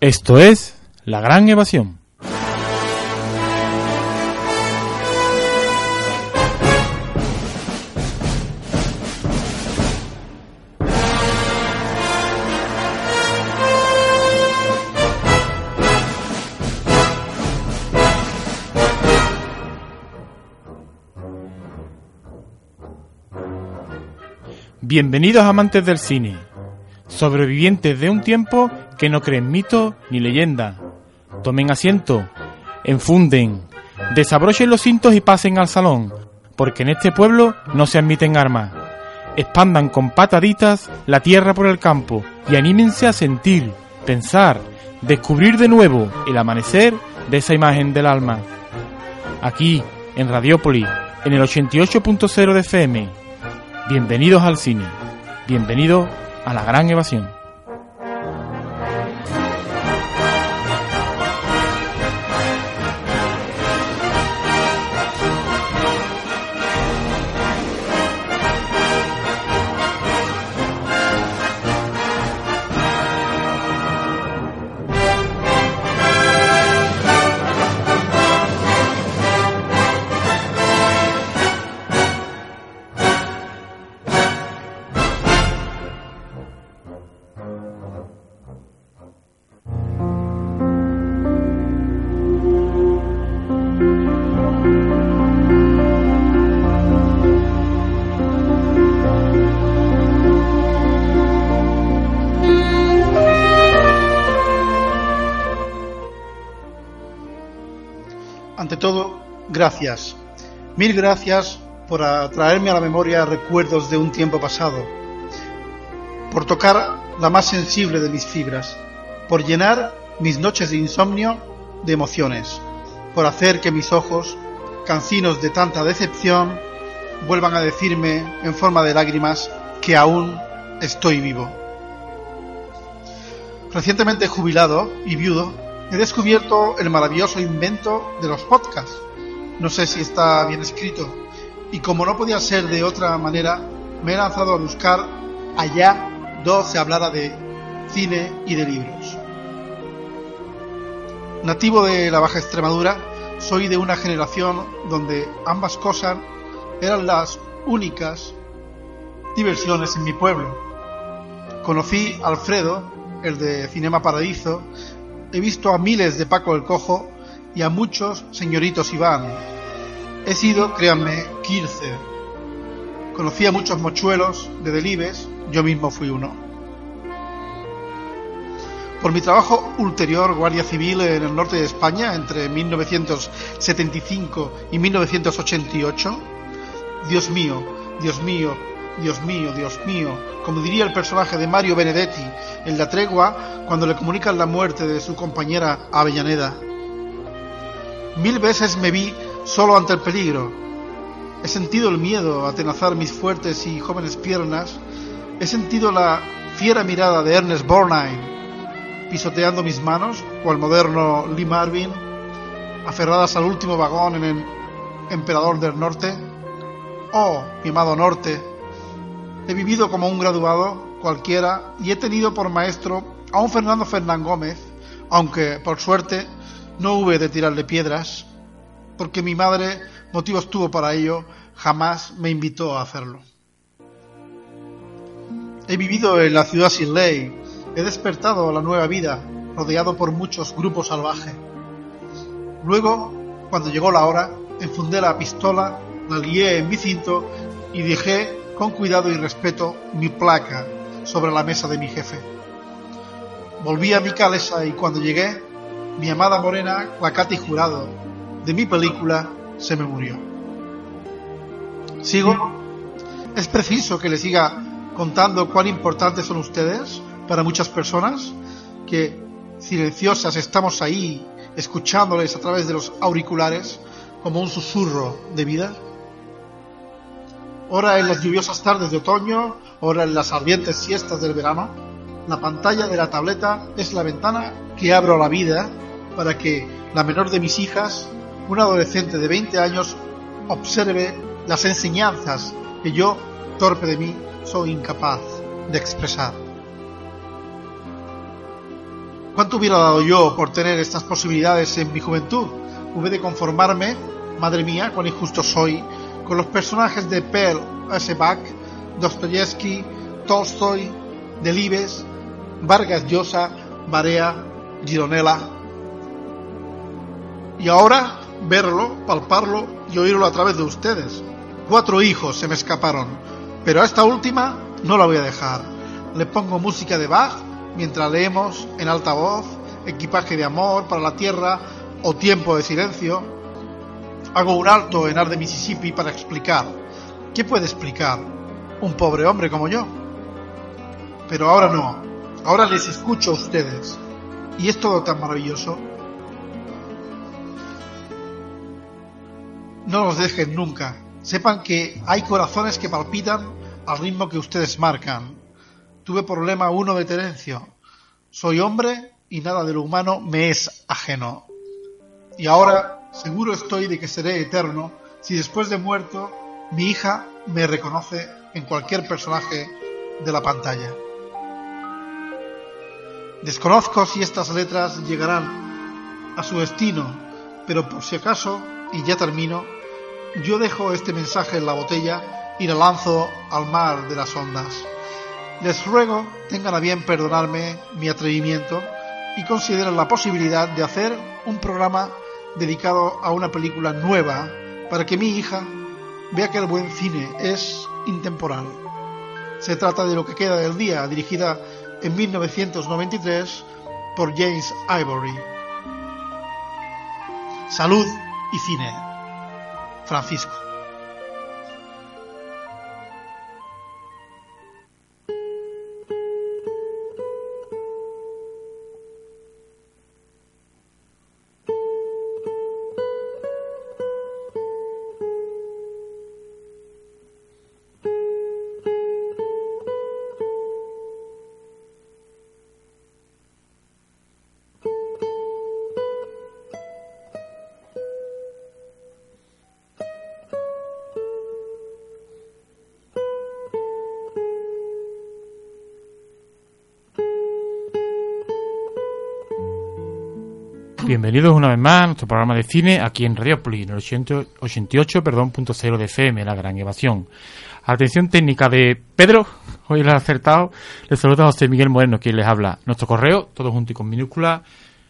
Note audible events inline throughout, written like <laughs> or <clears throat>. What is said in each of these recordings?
Esto es La Gran Evasión. Bienvenidos amantes del cine, sobrevivientes de un tiempo que no creen mito ni leyenda. Tomen asiento, enfunden, desabrochen los cintos y pasen al salón, porque en este pueblo no se admiten armas. Expandan con pataditas la tierra por el campo y anímense a sentir, pensar, descubrir de nuevo el amanecer de esa imagen del alma. Aquí, en Radiópolis, en el 88.0 de FM. Bienvenidos al cine. Bienvenidos a la gran evasión. Todo, gracias. Mil gracias por traerme a la memoria recuerdos de un tiempo pasado, por tocar la más sensible de mis fibras, por llenar mis noches de insomnio de emociones, por hacer que mis ojos, cancinos de tanta decepción, vuelvan a decirme en forma de lágrimas que aún estoy vivo. Recientemente jubilado y viudo, he descubierto el maravilloso invento de los podcasts. No sé si está bien escrito. Y como no podía ser de otra manera, me he lanzado a buscar allá donde se hablara de cine y de libros. Nativo de la Baja Extremadura, soy de una generación donde ambas cosas eran las únicas diversiones en mi pueblo. Conocí a Alfredo, el de Cinema Paradiso, he visto a miles de Paco el Cojo y a muchos señoritos Iván. He sido, créanme, Kirce. Conocí a muchos mochuelos de Delibes, yo mismo fui uno. Por mi trabajo ulterior guardia civil en el norte de España entre 1975 y 1988, Dios mío, Dios mío, Dios mío, Dios mío, como diría el personaje de Mario Benedetti en La Tregua cuando le comunican la muerte de su compañera Avellaneda. Mil veces me vi solo ante el peligro. He sentido el miedo atenazar mis fuertes y jóvenes piernas. He sentido la fiera mirada de Ernest Borgnine pisoteando mis manos, o el moderno Lee Marvin, aferradas al último vagón en el Emperador del Norte. Oh, mi amado Norte, He vivido como un graduado cualquiera y he tenido por maestro a un Fernando Fernán Gómez, aunque por suerte no hube de tirarle piedras, porque mi madre motivos tuvo para ello, jamás me invitó a hacerlo. He vivido en la ciudad sin ley, he despertado a la nueva vida, rodeado por muchos grupos salvajes. Luego, cuando llegó la hora, enfundé la pistola, la lié en mi cinto y dejé con cuidado y respeto mi placa sobre la mesa de mi jefe. Volví a mi calesa y cuando llegué, mi amada morena, Cati Jurado, de mi película, se me murió. ¿Sigo? ¿Es preciso que le siga contando cuán importantes son ustedes para muchas personas? Que silenciosas estamos ahí, escuchándoles a través de los auriculares como un susurro de vida? Ora en las lluviosas tardes de otoño, ora en las ardientes siestas del verano, la pantalla de la tableta es la ventana que abro a la vida para que la menor de mis hijas, una adolescente de 20 años, observe las enseñanzas que yo, torpe de mí, soy incapaz de expresar. ¿Cuánto hubiera dado yo por tener estas posibilidades en mi juventud? Hube de conformarme, madre mía, cuán injusto soy, con los personajes de Pearl S. Bach, Dostoyevsky, Tolstoy, Delibes, Vargas Llosa, Barea, Gironella. Y ahora verlo, palparlo y oírlo a través de ustedes. Cuatro hijos se me escaparon, pero a esta última no la voy a dejar. Le pongo música de Bach mientras leemos en alta voz Equipaje de amor para la tierra o Tiempo de silencio. Hago un alto en Ar de Mississippi para explicar. ¿Qué puede explicar un pobre hombre como yo? Pero ahora no. Ahora les escucho a ustedes. Y es todo tan maravilloso. No los dejen nunca. Sepan que hay corazones que palpitan al ritmo que ustedes marcan. Tuve problema uno de Terencio. Soy hombre y nada de lo humano me es ajeno. Y ahora seguro estoy de que seré eterno si después de muerto mi hija me reconoce en cualquier personaje de la pantalla. Desconozco si estas letras llegarán a su destino, pero por si acaso, y ya termino, yo dejo este mensaje en la botella y la lanzo al mar de las ondas. Les ruego tengan a bien perdonarme mi atrevimiento y consideren la posibilidad de hacer un programa dedicado a una película nueva para que mi hija vea que el buen cine es intemporal. Se trata de Lo que queda del día, dirigida en 1993 por James Ivory. Salud y cine. Francisco. Bienvenidos una vez más a nuestro programa de cine aquí en Radiopoli, en el 88, perdón, punto cero de FM, La Gran Evasión. Atención técnica de Pedro, hoy lo ha acertado. Les saluda José Miguel Moreno, quien les habla. Nuestro correo, todo junto y con minúscula,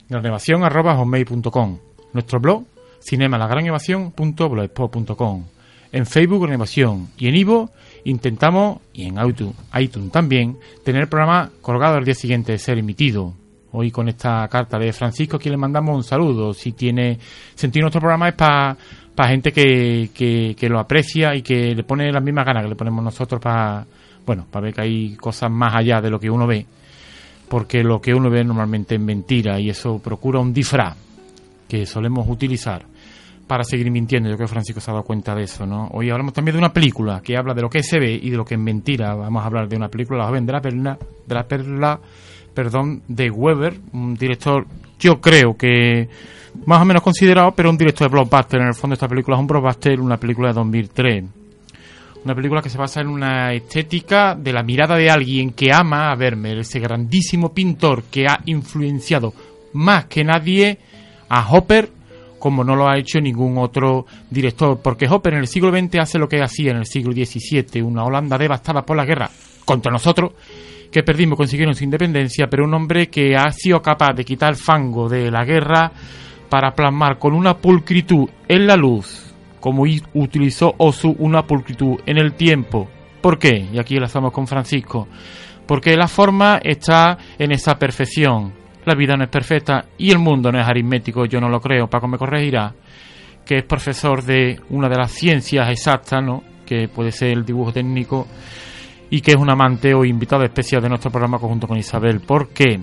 granevación arroba hotmail.com. Nuestro blog, cinemalagranevasión.blogspot.com. En Facebook, Granevación. Y en Ivo, intentamos, y en iTunes también, tener el programa colgado al día siguiente de ser emitido hoy con esta carta de Francisco, aquí le mandamos un saludo. Si tiene sentido nuestro programa es para gente que, que, lo aprecia y que le pone las mismas ganas que le ponemos nosotros para, bueno, para ver que hay cosas más allá de lo que uno ve. Porque lo que uno ve normalmente es mentira y eso procura un disfraz que solemos utilizar para seguir mintiendo. Yo creo que Francisco se ha dado cuenta de eso, ¿no? Hoy hablamos también de una película que habla de lo que se ve y de lo que es mentira. Vamos a hablar de una película, La de la perla, de la perla perdón, de Weber, un director, yo creo que más o menos considerado, pero un director de blockbuster. En el fondo, esta película es un blockbuster, una película de 2003. Una película que se basa en una estética de la mirada de alguien que ama a Vermeer, ese grandísimo pintor que ha influenciado más que nadie a Hopper como no lo ha hecho ningún otro director, porque Hopper en el siglo XX hace lo que hacía en el siglo XVII, una Holanda devastada por la guerra contra nosotros, que perdimos consiguieron su independencia, pero un hombre que ha sido capaz de quitar el fango de la guerra para plasmar con una pulcritud en la luz, como utilizó Osu una pulcritud en el tiempo. ¿Por qué? Y aquí estamos con Francisco. Porque la forma está en esa perfección. La vida no es perfecta y el mundo no es aritmético, yo no lo creo, Paco me corregirá, que es profesor de una de las ciencias exactas, ¿no? que puede ser el dibujo técnico y que es un amante o invitado especial de nuestro programa conjunto con Isabel. ¿Por qué?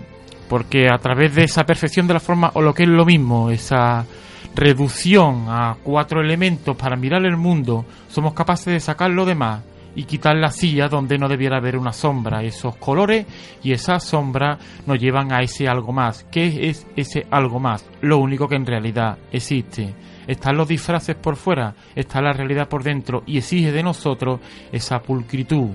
porque a través de esa perfección de la forma, o lo que es lo mismo, esa reducción a cuatro elementos para mirar el mundo, somos capaces de sacar lo demás y quitar la silla donde no debiera haber una sombra. Esos colores y esa sombra nos llevan a ese algo más. ¿Qué es ese algo más? Lo único que en realidad existe. Están los disfraces por fuera, está la realidad por dentro y exige de nosotros esa pulcritud,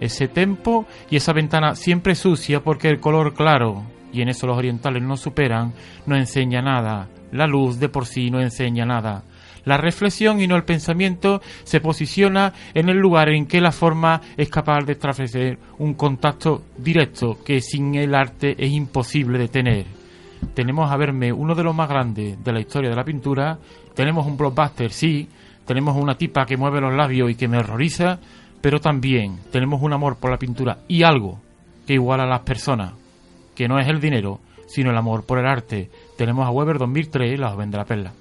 ese tempo y esa ventana siempre sucia porque el color claro, y en eso los orientales no superan, no enseña nada. La luz de por sí no enseña nada. La reflexión y no el pensamiento se posiciona en el lugar en que la forma es capaz de establecer un contacto directo que sin el arte es imposible de tener. Tenemos a verme uno de los más grandes de la historia de la pintura, tenemos un blockbuster, sí, tenemos una tipa que mueve los labios y que me horroriza, pero también tenemos un amor por la pintura y algo que iguala a las personas, que no es el dinero, sino el amor por el arte. Tenemos a Weber 2003, la joven de la perla.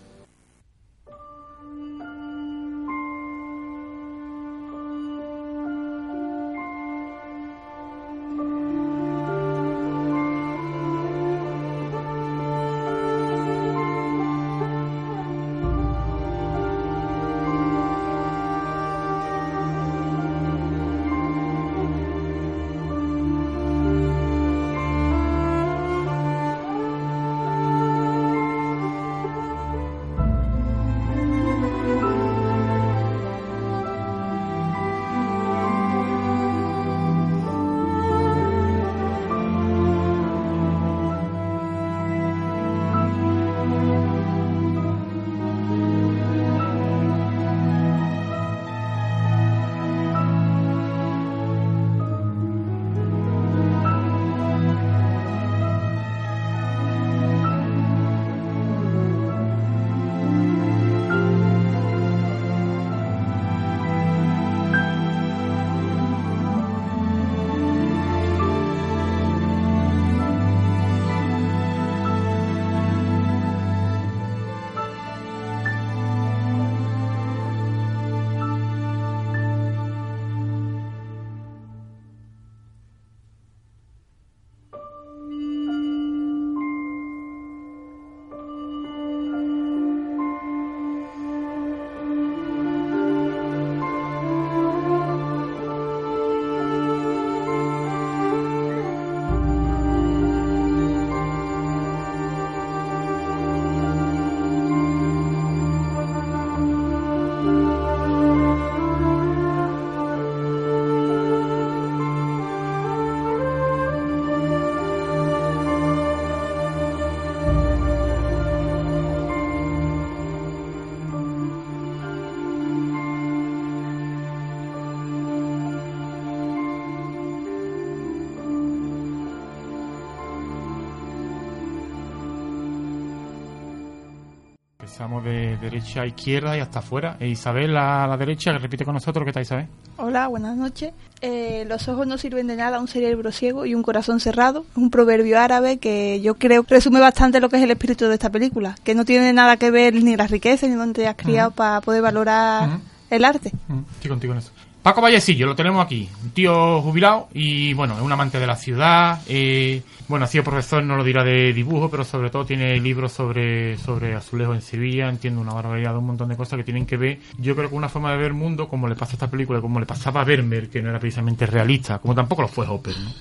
Empezamos de derecha a izquierda y hasta afuera. E Isabel a la derecha, que repite con nosotros. ¿Qué tal, Isabel? Hola, buenas noches. Eh, los ojos no sirven de nada, un cerebro ciego y un corazón cerrado. Es un proverbio árabe que yo creo resume bastante lo que es el espíritu de esta película. Que no tiene nada que ver ni la riqueza ni donde te has criado para poder valorar el arte. Estoy contigo en eso. Paco Vallecillo, lo tenemos aquí, un tío jubilado y bueno, es un amante de la ciudad. Eh, bueno, ha sido profesor, no lo dirá de dibujo, pero sobre todo tiene libros sobre, sobre azulejo en Sevilla, entiendo una barbaridad de un montón de cosas que tienen que ver, yo creo que una forma de ver el mundo, como le pasa a esta película, como le pasaba a Vermeer, que no era precisamente realista, como tampoco lo fue Hopper, ¿no?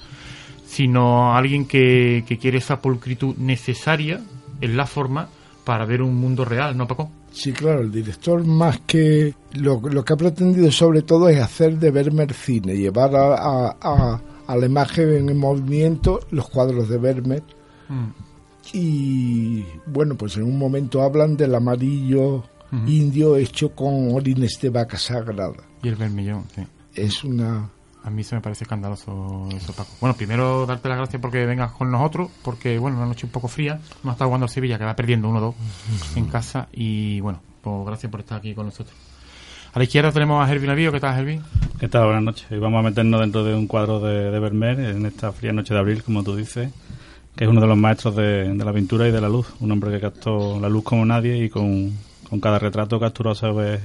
sino alguien que, que quiere esa pulcritud necesaria en la forma para ver un mundo real, ¿no, Paco? Sí, claro, el director más que lo, lo que ha pretendido sobre todo es hacer de Vermeer cine, llevar a, a, a, la imagen en movimiento los cuadros de Vermeer. Mm. Y bueno, pues en un momento hablan del amarillo indio hecho con orines de vaca sagrada. Y el vermillón, sí. Es una a mí se me parece escandaloso eso, Paco. Bueno, primero darte las gracias porque vengas con nosotros, porque, bueno, una noche un poco fría. Hemos estado jugando a Sevilla, que va perdiendo 1-2 en casa. Y, bueno, pues gracias por estar aquí con nosotros. A la izquierda tenemos a Hervin Avío. ¿Qué tal, Hervin? ¿Qué tal? Buenas noches. Y vamos a meternos dentro de un cuadro de, de Vermeer en esta fría noche de abril, como tú dices, que es uno de los maestros de, de la pintura y de la luz. Un hombre que captó la luz como nadie y con, con cada retrato capturó, ¿sabes?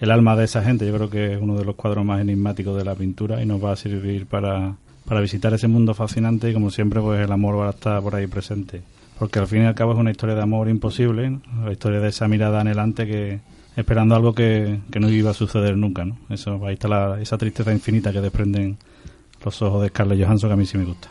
El alma de esa gente. Yo creo que es uno de los cuadros más enigmáticos de la pintura y nos va a servir para, para visitar ese mundo fascinante y como siempre pues el amor va a estar por ahí presente. Porque al fin y al cabo es una historia de amor imposible, la historia de esa mirada anhelante que esperando algo que, que no iba a suceder nunca. ¿no? Eso, ahí está la, esa tristeza infinita que desprenden los ojos de Scarlett Johansson que a mí sí me gusta.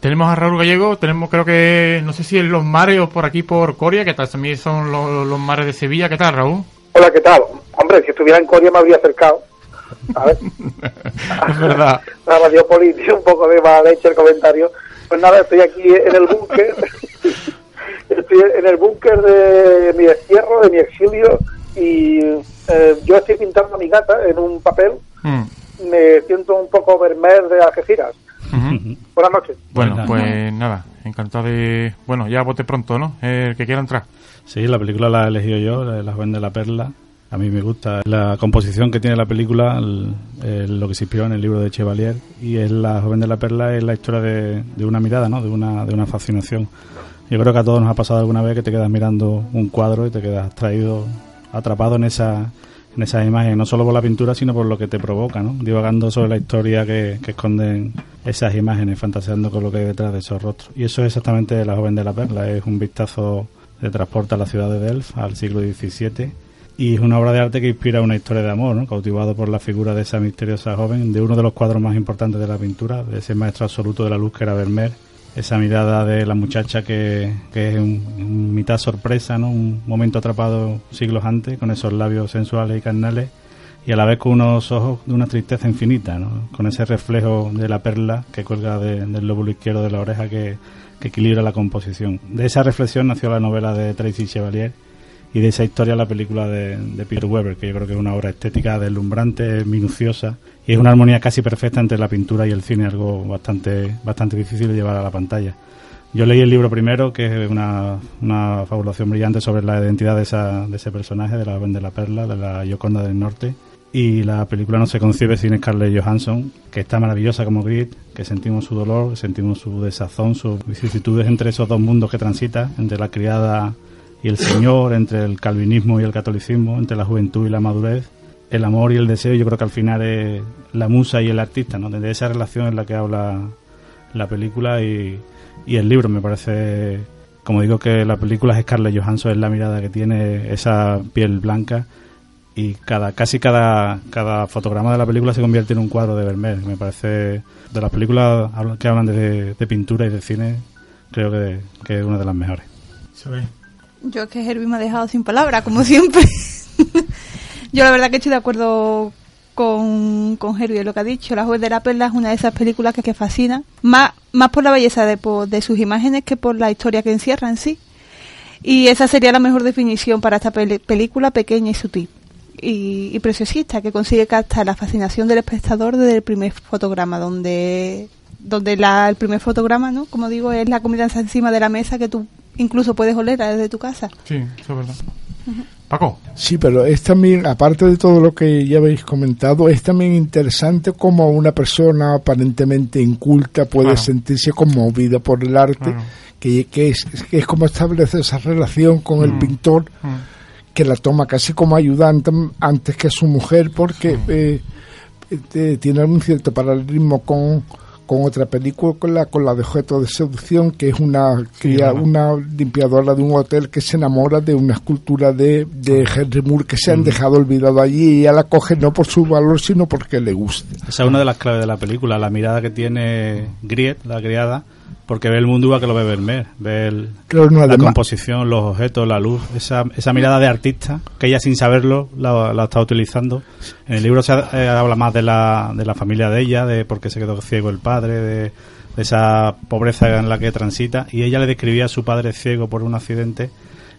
Tenemos a Raúl Gallego, tenemos creo que, no sé si en los mares o por aquí por Coria, que también son los mares de Sevilla. ¿Qué tal, Raúl? Hola, ¿qué tal? Hombre, si estuviera en Coria me habría acercado. A ver. <laughs> es verdad. Nada, dio política, un poco de mala leche el comentario. Pues nada, estoy aquí en el búnker. <laughs> estoy en el búnker de mi destierro, de mi exilio. Y eh, yo estoy pintando a mi gata en un papel. Mm. Me siento un poco vermeer de Algeciras. Buenas noches. Bueno, Buenas pues nada, encantado de... Bueno, ya vote pronto, ¿no? El que quiera entrar. Sí, la película la he elegido yo, la joven de la perla. A mí me gusta la composición que tiene la película, el- el- lo que se inspiró en el libro de Chevalier. Y es La joven de la perla es la historia de, de una mirada, ¿no? De una, de una fascinación. Yo creo que a todos nos ha pasado alguna vez que te quedas mirando un cuadro y te quedas traído, atrapado en esa esas imágenes, no solo por la pintura, sino por lo que te provoca, ¿no? Divagando sobre la historia que, que esconden esas imágenes, fantaseando con lo que hay detrás de esos rostros. Y eso es exactamente La joven de la perla, es un vistazo de transporte a la ciudad de Delft, al siglo XVII, y es una obra de arte que inspira una historia de amor, ¿no? cautivado por la figura de esa misteriosa joven, de uno de los cuadros más importantes de la pintura, de ese maestro absoluto de la luz que era Vermeer, esa mirada de la muchacha que, que es un, mitad sorpresa, ¿no? un momento atrapado siglos antes, con esos labios sensuales y carnales, y a la vez con unos ojos de una tristeza infinita, ¿no? con ese reflejo de la perla que cuelga de- del lóbulo izquierdo de la oreja que, que equilibra la composición. De esa reflexión nació la novela de Tracy Chevalier y de esa historia la película de, de Peter Weber, que yo creo que es una obra estética deslumbrante, minuciosa y es una armonía casi perfecta entre la pintura y el cine, algo bastante, bastante difícil de llevar a la pantalla. Yo leí el libro primero, que es una, una fabulación brillante sobre la identidad de, esa, de ese personaje, de la de la perla, de la Yoconda del Norte. Y la película no se concibe sin Scarlett Johansson, que está maravillosa como Grit, que sentimos su dolor, sentimos su desazón, sus vicisitudes entre esos dos mundos que transita, entre la criada y el Señor, entre el calvinismo y el catolicismo, entre la juventud y la madurez, el amor y el deseo, yo creo que al final es la musa y el artista, ¿no? De esa relación en la que habla la película y, y el libro. Me parece, como digo, que la película es Scarlett Johansson, es la mirada que tiene, esa piel blanca y cada casi cada, cada fotograma de la película se convierte en un cuadro de Vermeer. Me parece, de las películas que hablan de, de pintura y de cine, creo que, que es una de las mejores. Se ve. Yo es que Herbie me ha dejado sin palabras, como siempre. <laughs> Yo la verdad que estoy de acuerdo con, con Herbie lo que ha dicho. La Joven de la Perla es una de esas películas que, que fascina, más, más por la belleza de, por- de sus imágenes que por la historia que encierra en sí. Y esa sería la mejor definición para esta película pequeña y sutil. Y, y preciosista, que consigue captar la fascinación del espectador desde el primer fotograma, donde donde la, el primer fotograma, ¿no? Como digo, es la comida encima de la mesa que tú incluso puedes oler desde tu casa. Sí, eso es verdad. Paco. Sí, pero es también, aparte de todo lo que ya habéis comentado, es también interesante como una persona aparentemente inculta puede Claro. sentirse conmovida por el arte, Claro. que, que es, que es como establece esa relación con el Mm. pintor, Mm. que la toma casi como ayudante antes que su mujer, porque eh, eh, tiene un cierto paralelismo con, con otra película, con la, con la de objeto de seducción, que es una, cría- una limpiadora de un hotel que se enamora de una escultura de, de Henry Moore que se han dejado olvidado allí y ella la coge no por su valor, sino porque le gusta. Esa es una de las claves de la película, la mirada que tiene Griet, la criada, porque ve el mundo igual que lo ve Vermeer, ve el- Claro, no, la además- composición, los objetos, la luz, esa, esa mirada de artista que ella sin saberlo la, la está utilizando. En el libro se ha- eh, habla más de la, de la familia de ella, de por qué se quedó ciego el padre, de, de esa pobreza en la que transita, y ella le describía a su padre ciego por un accidente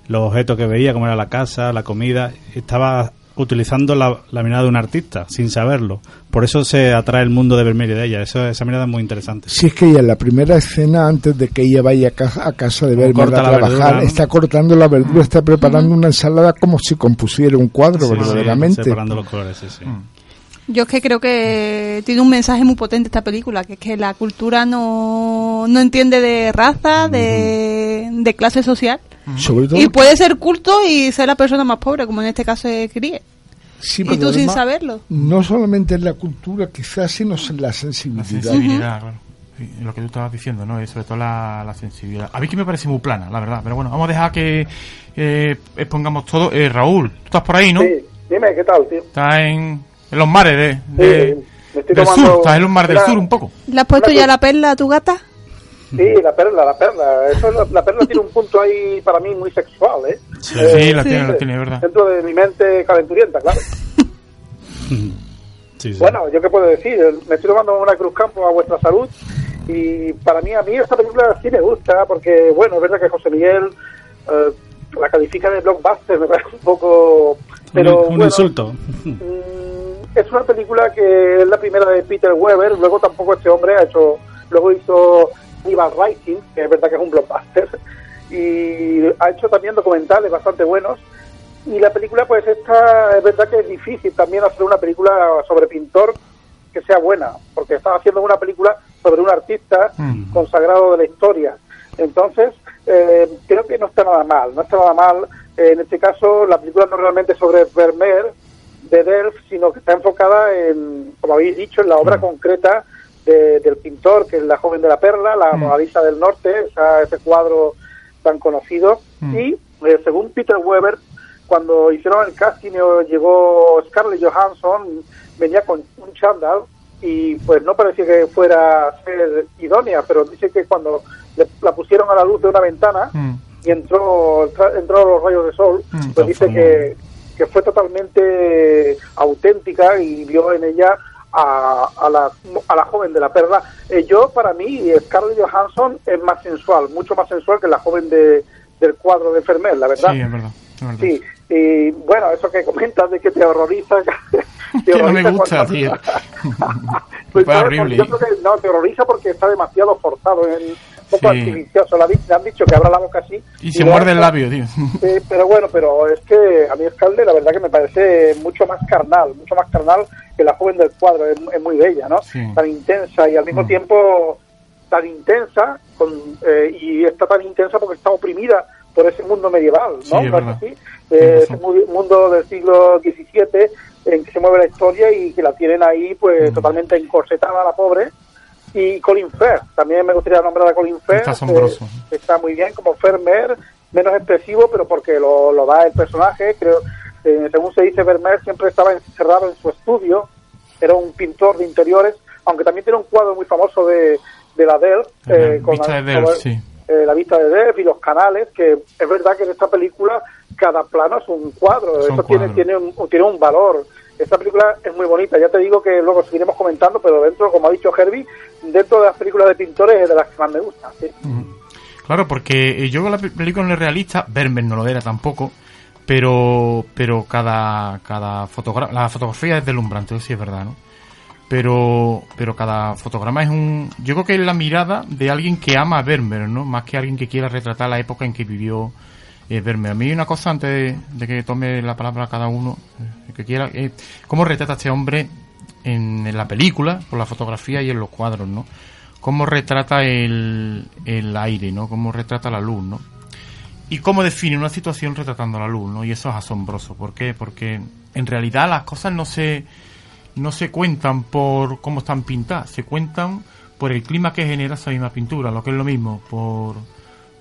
los objetos que veía, como era la casa, la comida, estaba utilizando la, la mirada de un artista, sin saberlo. Por eso se atrae el mundo de Vermeer y de ella. Eso, esa mirada es muy interesante. Si es que ella en la primera escena, antes de que ella vaya a casa, a casa de Como verme a trabajar, verdura, ¿no? está cortando la verdura, está preparando una ensalada como si compusiera un cuadro, Sí, sí, verdaderamente. separando los colores, sí, sí. Yo es que creo que tiene un mensaje muy potente esta película, que es que la cultura no, no entiende de raza, de, de clase social. Sobre todo, Y puede ser culto y ser la persona más pobre, como en este caso es Grie. sí, y tú sin saberlo. No solamente en la cultura, quizás, sino en la sensibilidad. sensibilidad, claro. lo que tú estabas diciendo, ¿no? sobre todo la, la, sensibilidad. A mí que me parece muy plana, la verdad. Pero bueno, vamos a dejar que eh, expongamos todo. Eh, Raúl, tú estás por ahí, ¿no? Sí, dime, ¿qué tal, tío? Estás en, en los mares de, de del sur, estás en los mares del sur un poco. ¿Le has puesto ya la perla a tu gata? Sí, la perla, la perla. Eso, la, perla tiene un punto ahí para mí muy sexual, ¿eh? Sí, eh, la tiene, la tiene, verdad. Dentro de mi mente calenturienta, claro. <laughs> Sí, sí. Bueno, yo qué puedo decir, me estoy tomando una Cruz Campo a vuestra salud y para mí, a mí esta película sí me gusta porque, bueno, es verdad que José Miguel eh, la califica de blockbuster, me parece un poco... Pero, un, insulto. Es una película que es la primera de Peter Weber, luego tampoco este hombre ha hecho, luego hizo Rival Rising, que es verdad que es un blockbuster, <laughs> y ha hecho también documentales bastante buenos y la película, pues esta es verdad que es difícil también hacer una película sobre pintor que sea buena, porque estaba haciendo una película sobre un artista mm. consagrado de la historia. Entonces, eh, creo que no está nada mal, no está nada mal. Eh, en este caso, la película no realmente sobre Vermeer de Delft, sino que está enfocada en, como habéis dicho, en la obra mm. concreta del pintor, que es La joven de la perla, la mm. del Norte, ese cuadro tan conocido. Y, eh, según Peter Weber, cuando hicieron el casting llegó Scarlett Johansson, venía con un chándal y pues no parecía que fuera a ser idónea, pero dice que cuando la pusieron a la luz de una ventana mm. y entró entró los rayos de sol, mm, pues dice que, que fue totalmente auténtica y vio en ella a, a, la, a la joven de la perla. Eh, yo, para mí, Scarlett Johansson es más sensual, mucho más sensual que la joven de, del cuadro de Fermer, la verdad. Sí, es verdad. Sí, y bueno, eso que comentas de que te horroriza. <laughs> te <laughs> horroriza no me gusta, <laughs> tío. pues, horrible. Yo creo que no, te horroriza porque está demasiado forzado, en, poco sí. artificioso. Le han dicho que abra la boca así. Y, se muerde el labio, tío. pero bueno, pero es que a mí Scalde la verdad que me parece mucho más carnal, mucho más carnal que la joven del cuadro. Es, muy bella, ¿no? Tan intensa y al mismo mm. tiempo tan intensa con, eh, y está tan intensa porque está oprimida por ese mundo medieval, ¿no? Sí, eh, ese mundo del siglo XVII en que se mueve la historia y que la tienen ahí pues mm. totalmente encorsetada la pobre. Y Colin Fair, también me gustaría nombrar a Colin Fair. Está asombroso. está muy bien como Fermer, menos expresivo, pero porque lo, lo da el personaje. Creo, eh, según se dice, Vermeer siempre estaba encerrado en su estudio, era un pintor de interiores, aunque también tiene un cuadro muy famoso de, de la Delft. Eh, con la, sí eh, la vista de Dev y los canales, que es verdad que en esta película cada plano es un cuadro, eso tiene, tiene, un, tiene un valor. Esta película es muy bonita, ya te digo que luego seguiremos comentando, pero dentro, como ha dicho Herbie, dentro de las películas de pintores es de las que más me gustan. Claro, porque yo con la película no es realista, Vermeer no lo era tampoco, pero pero cada cada fotogra la fotografía es deslumbrante, sí es verdad, ¿no? pero pero cada fotograma es un yo creo que es la mirada de alguien que ama a Vermeer no más que alguien que quiera retratar la época en que vivió Vermeer a mí una cosa antes de, que tome la palabra cada uno eh, que quiera cómo retrata este hombre en, la película por la fotografía y en los cuadros no cómo retrata el, el aire no cómo retrata la luz no y cómo define una situación retratando la luz no y eso es asombroso. ¿por qué? porque en realidad las cosas no se no se cuentan por cómo están pintadas, se cuentan por el clima que genera esa misma pintura, lo que es lo mismo, por,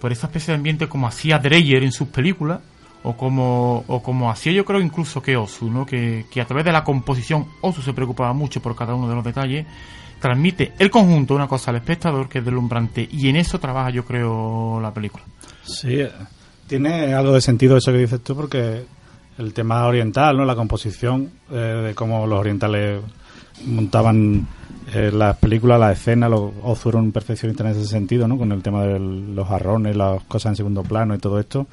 por esa especie de ambiente como hacía Dreyer en sus películas, o como, o como hacía yo creo incluso que Osu, ¿no? que, que a través de la composición Osu se preocupaba mucho por cada uno de los detalles, transmite el conjunto una cosa al espectador que es deslumbrante y en eso trabaja yo creo la película. Sí, tiene algo de sentido eso que dices tú porque el tema oriental, ¿no? La composición eh, de cómo los orientales montaban eh, las películas, las escenas, los fueron perfeccionistas en ese sentido, ¿no? Con el tema de los jarrones, las cosas en segundo plano y todo esto.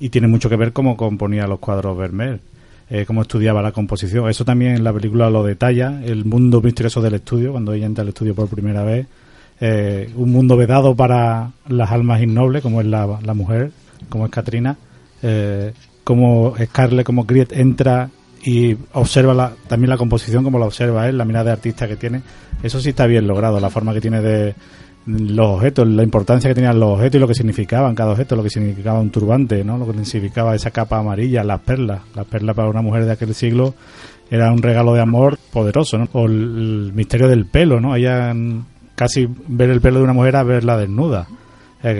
Y tiene mucho que ver cómo componía los cuadros Vermeer, eh, cómo estudiaba la composición. Eso también en la película lo detalla, el mundo misterioso del estudio, cuando ella entra al estudio por primera vez. un mundo vedado para las almas innobles, como es la, la mujer, como es Katrina. Eh, como Scarlett, como Griet entra y observa la, también la composición como la observa él, la mirada de artista que tiene. Eso sí está bien logrado, la forma que tiene de los objetos, la importancia que tenían los objetos y lo que significaban cada objeto, lo que significaba un turbante, ¿no? lo que significaba esa capa amarilla, las perlas. Las perlas para una mujer de aquel siglo era un regalo de amor poderoso, ¿no? O el, misterio del pelo, ¿no? Ella casi ver el pelo de una mujer a verla desnuda.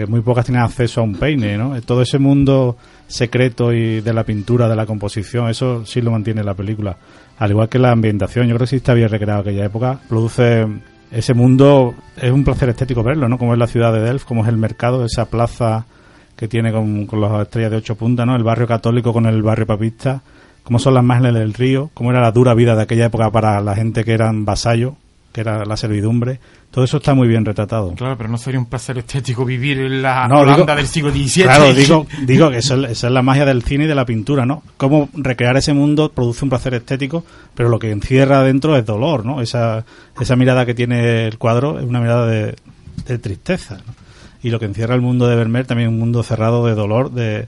Muy pocas tienen acceso a un peine, ¿no? Todo ese mundo secreto y de la pintura, de la composición, eso sí lo mantiene la película. Al igual que la ambientación, yo creo que sí está bien recreado aquella época. Produce ese mundo, es un placer estético verlo, ¿no? Como es la ciudad de Delft, como es el mercado, esa plaza que tiene con, con las estrellas de ocho puntas, ¿no? El barrio católico con el barrio papista, cómo son las márgenes del río, cómo era la dura vida de aquella época para la gente que eran vasallos, que era la servidumbre. Todo eso está muy bien retratado. Claro, pero no sería un placer estético vivir en la No, Holanda digo- del siglo XVII. Claro, digo, <laughs> digo que eso, es- esa es la magia del cine y de la pintura, ¿no? Cómo recrear ese mundo produce un placer estético, pero lo que encierra dentro es dolor, ¿no? Esa, esa mirada que tiene el cuadro es una mirada de, de tristeza, ¿no? Y lo que encierra el mundo de Vermeer también es un mundo cerrado de dolor, de,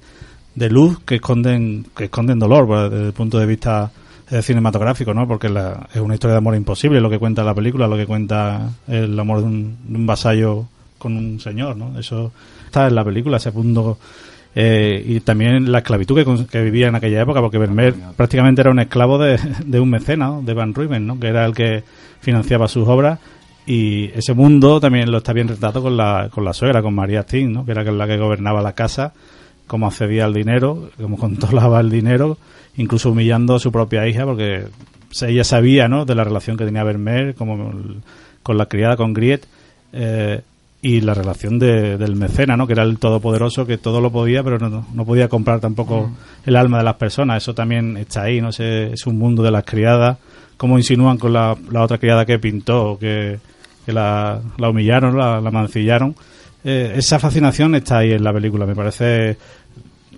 de luz que esconden, que esconden dolor pues, desde el punto de vista eh, cinematográfico, ¿no? Porque la- es una historia de amor imposible lo que cuenta la película, lo que cuenta el amor de un, de un vasallo con un señor, ¿no? Eso está en la película, ese mundo eh, y también la esclavitud que, que vivía en aquella época, porque Vermeer prácticamente era un esclavo de, de un mecena, ¿no? de Van Ruimen, ¿no? que era el que financiaba sus obras. Y ese mundo también lo está bien retratado con la, con la suegra, con María Sting, ¿no? que era la que gobernaba la casa, cómo accedía al dinero, cómo <laughs> controlaba el dinero, incluso humillando a su propia hija, porque ella sabía ¿no? de la relación que tenía Vermeer como el- con la criada, con Griet, eh, y la relación de- del mecena, ¿no? que era el todopoderoso que todo lo podía, pero no, no podía comprar tampoco el alma de las personas. Eso también está ahí, no sé, es un mundo de las criadas, como insinúan con la, la otra criada que pintó, que, que la, la humillaron, la, la mancillaron. Eh, esa fascinación está ahí en la película, me parece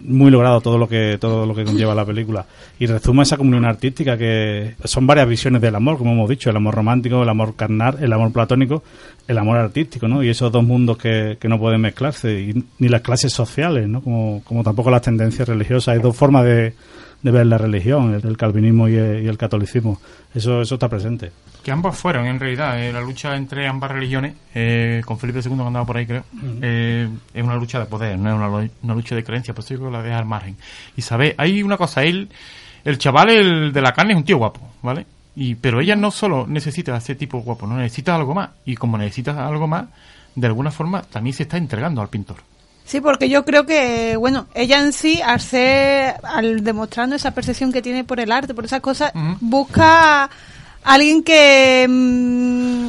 muy logrado todo lo que todo lo que conlleva la película. Y rezuma esa comunión artística que son varias visiones del amor como hemos dicho el amor romántico el amor carnal el amor platónico el amor artístico no y esos dos mundos que, que no pueden mezclarse y ni las clases sociales no como, como tampoco las tendencias religiosas. Hay dos formas de, de ver la religión el, el calvinismo y el, y el catolicismo. Eso eso está presente Que ambos fueron, en realidad, eh, la lucha entre ambas religiones, eh, con Felipe II que andaba por ahí, creo, eh, es una lucha de poder, no es una, una lucha de creencia, por eso yo creo que la deja al margen. Y sabes, hay una cosa, él, el chaval el de la carne es un tío guapo, ¿vale? Y, pero ella no solo necesita ese tipo guapo, no necesita algo más. Y como necesita algo más, de alguna forma también se está entregando al pintor. Sí, porque yo creo que, bueno, ella en sí, al ser, al demostrando esa percepción que tiene por el arte, por esas cosas, busca alguien que mm,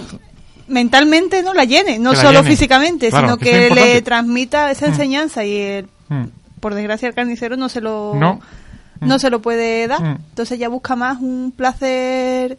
mentalmente no la llene, no la solo llene. físicamente, Claro, sino que le transmita esa Mm. enseñanza y el- Mm. por desgracia el carnicero no se lo No. no se lo puede dar. Mm. Entonces ella busca más un placer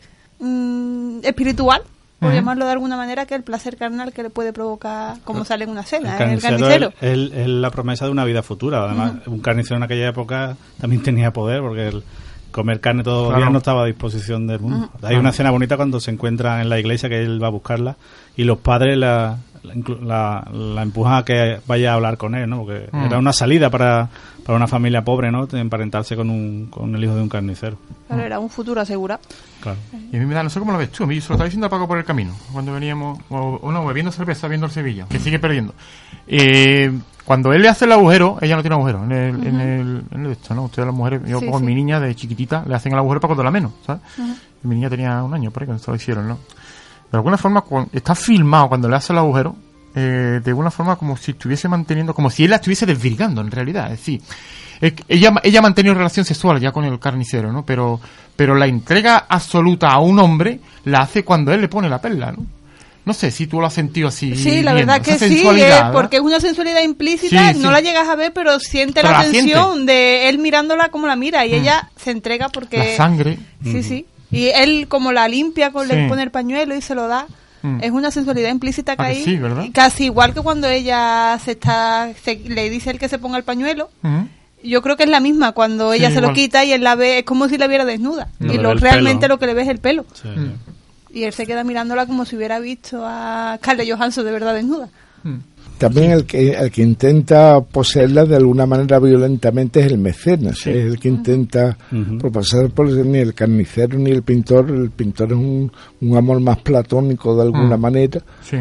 espiritual, por llamarlo de alguna manera, que el placer carnal que le puede provocar, como sale en una cena, El ¿eh? el carnicero es la promesa de una vida futura. Además, un carnicero en aquella época también tenía poder porque el comer carne todos los Claro. días no estaba a disposición del mundo. Hay una escena bonita cuando se encuentran en la iglesia que él va a buscarla y los padres la, la, la- la empujan a que vaya a hablar con él, ¿no? Porque Mm. era una salida para, para una familia pobre, ¿no? De emparentarse con, un, con el hijo de un carnicero. Claro, era un futuro asegurado. Claro. Y a mí me da, no sé cómo lo ves tú, a mí se lo estaba diciendo a Paco por el camino, cuando veníamos, o, o no, bebiendo cerveza, viendo el Sevilla, que sigue perdiendo. Eh, cuando él le hace el agujero, ella no tiene agujero, en el, en el, en el esto, ¿no? Ustedes las mujeres, yo Sí, con sí. mi niña de chiquitita, le hacen el agujero para cuando la menos, ¿sabes? Y Mi niña tenía un año por ahí cuando se lo hicieron, ¿no? De alguna forma, cuan- está filmado cuando le hace el agujero, eh, de alguna forma como si estuviese manteniendo, como si él la estuviese desvirgando en realidad, es decir, ella, ella ha mantenido relación sexual ya con el carnicero, ¿no? Pero, pero la entrega absoluta a un hombre la hace cuando él le pone la perla, ¿no? No sé si tú lo has sentido así. Sí, la viendo, verdad que esa sí, eh, porque es una sensualidad implícita, Sí, sí. no la llegas a ver, pero siente Pero la la siente. tensión de él mirándola como la mira y Mm. ella se entrega porque... La sangre. Sí, sí. Y él como la limpia, con Sí. le pone el pañuelo y se lo da. Mm. Es una sensualidad implícita que Ah, que hay. sí, Casi igual que cuando ella se está, se- le dice él que se ponga el pañuelo. Ujú. Yo creo que es la misma cuando Sí, ella se lo quita y él la ve, es como si la viera desnuda. Y lo, realmente pelo. lo que le ve es el pelo. Sí, Mm. Y él se queda mirándola como si hubiera visto a Scarlett Johansson de verdad desnuda. Mm. También el que, el que intenta poseerla de alguna manera violentamente es el mecenas, es el que intenta Ujú. propasar por ni el carnicero ni el pintor. El pintor es un, un amor más platónico de alguna Mm. manera. Sí.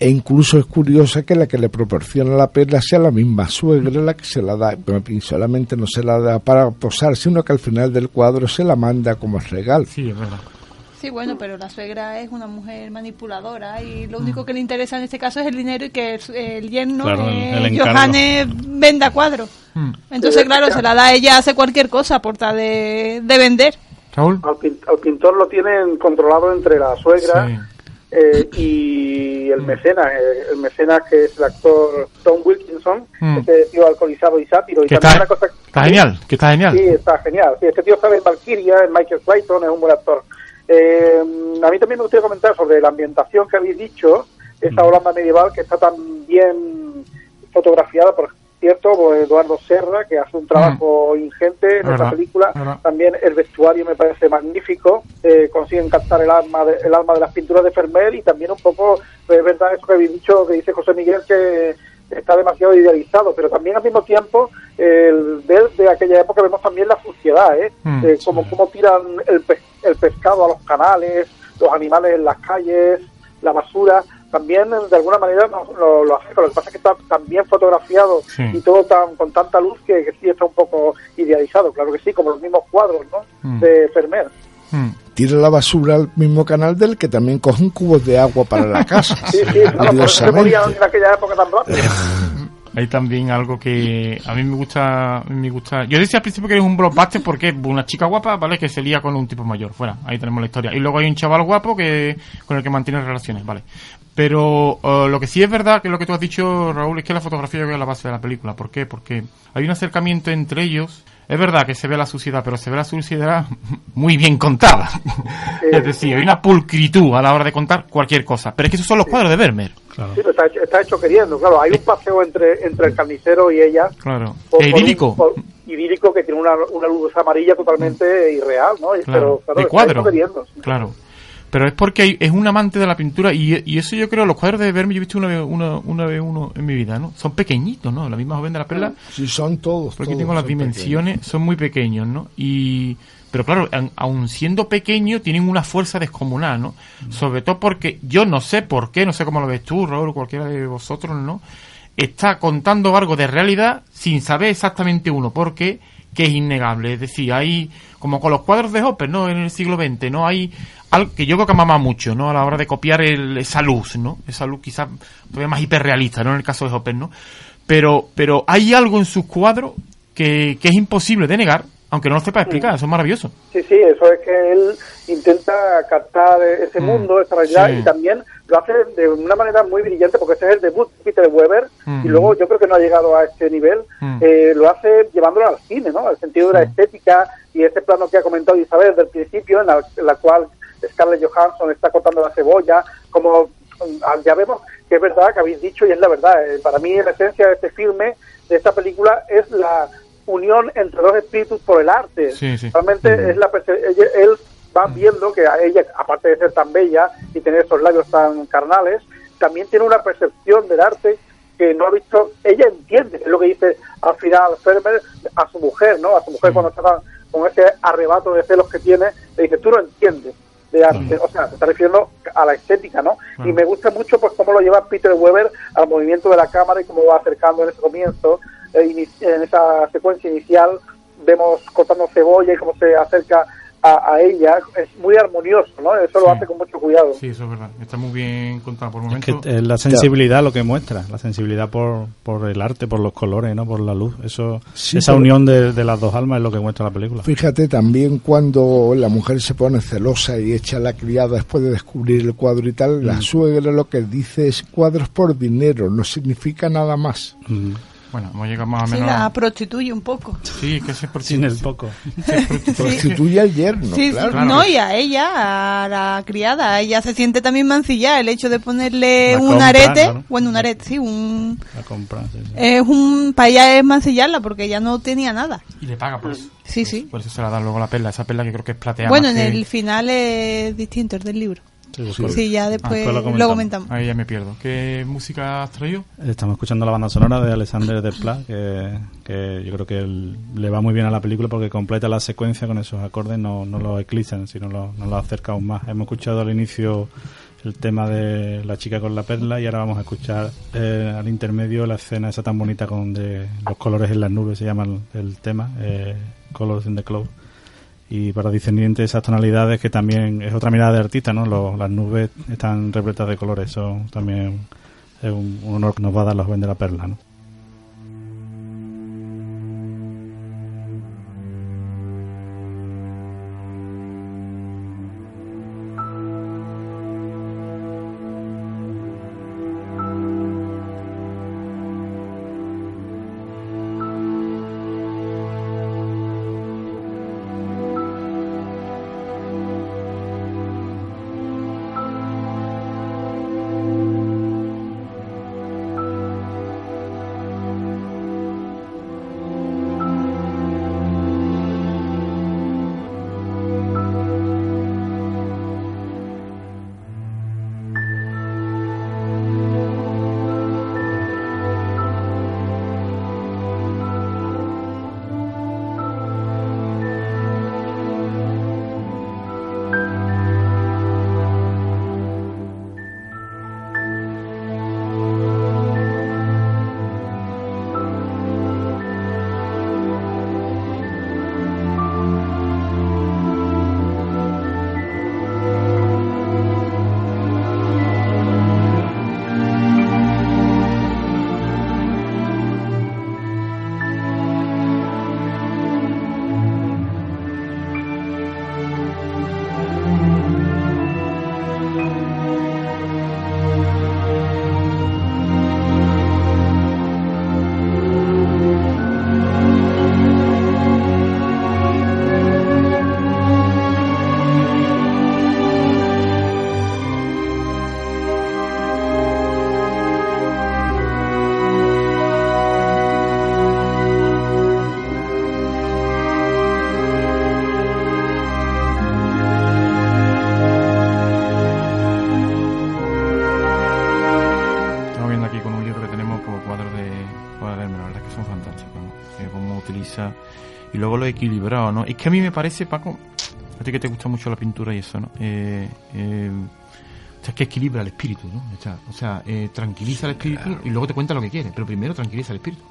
E incluso es curioso que la que le proporciona la perla sea la misma suegra la que se la da. Y solamente no se la da para posar, sino que al final del cuadro se la manda como regalo. Sí, es verdad. Sí, bueno, pero la suegra es una mujer manipuladora y lo único que le interesa en este caso es el dinero y que el, el yerno, Claro, el- el encargo. Johannes, venda cuadros. Hmm. Entonces, claro, se la da a ella, hace cualquier cosa por tal de, de vender. Raúl. Al, pin- al pintor lo tienen controlado entre la suegra Sí. eh, y el mecenas, eh, el mecenas que es el actor Tom Wilkinson, Mm. ese tío alcoholizado y sátiro. Y Que también está, una cosa está genial, que está genial. Sí, está genial. Sí, este tío sabe en Valkyria, en Michael Clayton, es un buen actor. Eh, a mí también me gustaría comentar sobre la ambientación que habéis dicho, esa Holanda medieval que está tan bien fotografiada, por cierto, por Eduardo Serra, que hace un trabajo ingente en Es esta película. verdad. También el vestuario me parece magnífico, eh, consiguen captar el alma, de, el alma de las pinturas de Fermer y también un poco, es verdad eso que habéis dicho, que dice José Miguel, que está demasiado idealizado, pero también al mismo tiempo el ver de aquella época vemos también la suciedad, ¿eh? Mm, Eh, como cómo tiran el, pe- el pescado a los canales, los animales en las calles, la basura, también eh, de alguna manera nos- lo, lo hace, lo que pasa es que está tan bien fotografiado Sí. y todo tan con tanta luz que, que sí está un poco idealizado, claro que sí, como los mismos cuadros, ¿no? Mm. De Fermer. Hmm. Tira la basura al mismo canal del que también cogen cubos de agua para la casa. <laughs> Sí, sí, claro, por eso se Curiosamente. morían en aquella época tan rápido. <laughs> Hay también algo que a mí me gusta, a mí me gusta. Yo decía al principio que eres un blockbuster porque es una chica guapa, ¿vale? Que se lía con un tipo mayor, fuera. Ahí tenemos la historia. Y luego hay un chaval guapo que con el que mantiene relaciones, ¿vale? Pero eh, lo que sí es verdad, que lo que tú has dicho, Raúl, es que la fotografía yo creo que es la base de la película. ¿Por qué? Porque hay un acercamiento entre ellos. Es verdad que se ve la suciedad, pero se ve la suciedad muy bien contada. es decir, hay una pulcritud a la hora de contar cualquier cosa. Pero es que esos son los cuadros de Vermeer. Claro. Sí, pero está hecho, está hecho queriendo, claro. Hay un paseo entre, entre el carnicero y ella. Claro. por- Es por un- idílico. por- idílico que tiene una, una luz amarilla totalmente irreal, ¿no? Claro, pero, claro, de está cuadro. hecho queriendo, sí. Claro. Pero es porque es un amante de la pintura y, y eso yo creo, los cuadros de Vermeer, yo he visto una vez, una, una vez uno en mi vida, ¿no? Son pequeñitos, ¿no? La misma joven de la perla, Sí, son todos. porque todos tengo las dimensiones, son muy pequeños, ¿no? Y, pero claro, aun siendo pequeños, tienen una fuerza descomunal, ¿no? Sobre todo porque yo no sé por qué, no sé cómo lo ves tú, Raúl, o cualquiera de vosotros, ¿no? Está contando algo de realidad sin saber exactamente uno, porque que es innegable. Es decir, hay, como con los cuadros de Hopper, ¿no? En el siglo XX, ¿no? Hay algo que yo creo que amaba mucho, ¿no? A la hora de copiar el- esa luz, ¿no? Esa luz quizás todavía más hiperrealista, ¿no? En el caso de Hopper, ¿no? Pero, pero hay algo en sus cuadros que, que es imposible de negar, aunque no lo sepa explicar, eso es maravilloso. Sí, sí, eso es que él intenta captar ese Mm, mundo, esa realidad, sí. y también lo hace de una manera muy brillante, porque este es el debut de Peter Weber, Mm. y luego yo creo que no ha llegado a este nivel, Mm. eh, lo hace llevándolo al cine, ¿no? El sentido de la estética y ese plano que ha comentado Isabel del principio, en la, en la cual Scarlett Johansson está cortando la cebolla, como mm, ya vemos que es verdad que habéis dicho y es la verdad. eh, para mí, la esencia de este filme, de esta película, es la unión entre dos espíritus por el arte. Sí, sí. Realmente es la él va viendo que a ella, aparte de ser tan bella y tener esos labios tan carnales, también tiene una percepción del arte que no ha visto, ella entiende, es lo que dice al final Ferber a su mujer, ¿no? A su mujer cuando está con ese arrebato de celos que tiene, le dice, tú no entiendes de arte, o sea, se está refiriendo a la estética, ¿no? Y me gusta mucho pues cómo lo lleva Peter Weber al movimiento de la cámara y cómo va acercando en ese comienzo, eh, en esa secuencia inicial, vemos cortando cebolla y cómo se acerca a, a ella, es muy armonioso, ¿no? Eso lo Sí. hace con mucho cuidado. Sí, eso es verdad. Está muy bien contado por Es momentos. que es la sensibilidad lo que muestra, la sensibilidad por, por el arte, por los colores, no por la luz. Eso, Sí, esa pero- unión de, de las dos almas es lo que muestra la película. Fíjate también cuando la mujer se pone celosa y echa a la criada después de descubrir el cuadro y tal, la suegra lo que dice es cuadros por dinero, no significa nada más. Mm. Bueno, hemos llegado más o Sí, menos. la prostituye un poco. Sí, que se por Sin el poco. <laughs> Prostituye al yerno, sí, claro. sí. Claro. No, y a ella, a la criada, ella se siente también mancillada el hecho de ponerle La un compra, arete, claro. bueno, un arete, sí, un... La compra, sí, sí. Es un... Para ella es mancillarla porque ella no tenía nada. Y le paga por eso. Sí, sí. Por eso se la da luego la perla. Esa perla que creo que es plateada. Bueno, en que- el final es distinto, el del libro. Sí, ya después después lo lo comentamos. Ahí ya me pierdo. ¿Qué música has traído? Estamos escuchando la banda sonora de Alexander Desplat, que, que yo creo que le va muy bien a la película porque completa la secuencia con esos acordes, no, no los eclipsan, sino lo- nos lo acerca aún más. Hemos escuchado al inicio el tema de la chica con la perla y ahora vamos a escuchar eh, al intermedio la escena esa tan bonita con de los colores en las nubes, se llama el, el tema, eh, Colors in the Cloud. Y para discernir esas tonalidades que también es otra mirada de artista, ¿no? Los- las nubes están repletas de colores, eso también es un, honor que nos va a dar la joven de la perla, ¿no? Juan Verme, la verdad es que son fantásticos, ¿no? Eh, cómo utiliza y luego lo equilibrado, ¿no? Es que a mí me parece, Paco, a ti que te gusta mucho la pintura y eso, ¿no? Eh, eh, o sea, es que equilibra el espíritu, ¿no? O sea, eh, tranquiliza el espíritu y luego te cuenta lo que quiere, pero primero tranquiliza el espíritu.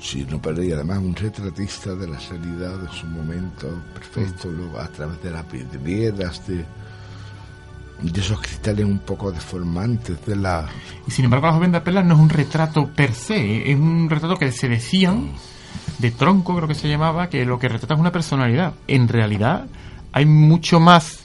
Sí, no, pero y además un retratista de la seriedad de su momento perfecto, luego a través de las vidrieras, de, de esos cristales un poco deformantes, de la... Y sin embargo, la joven de perlas no es un retrato per se, es un retrato que se decían de tronco, creo que se llamaba, que lo que retrata es una personalidad. En realidad, hay mucho más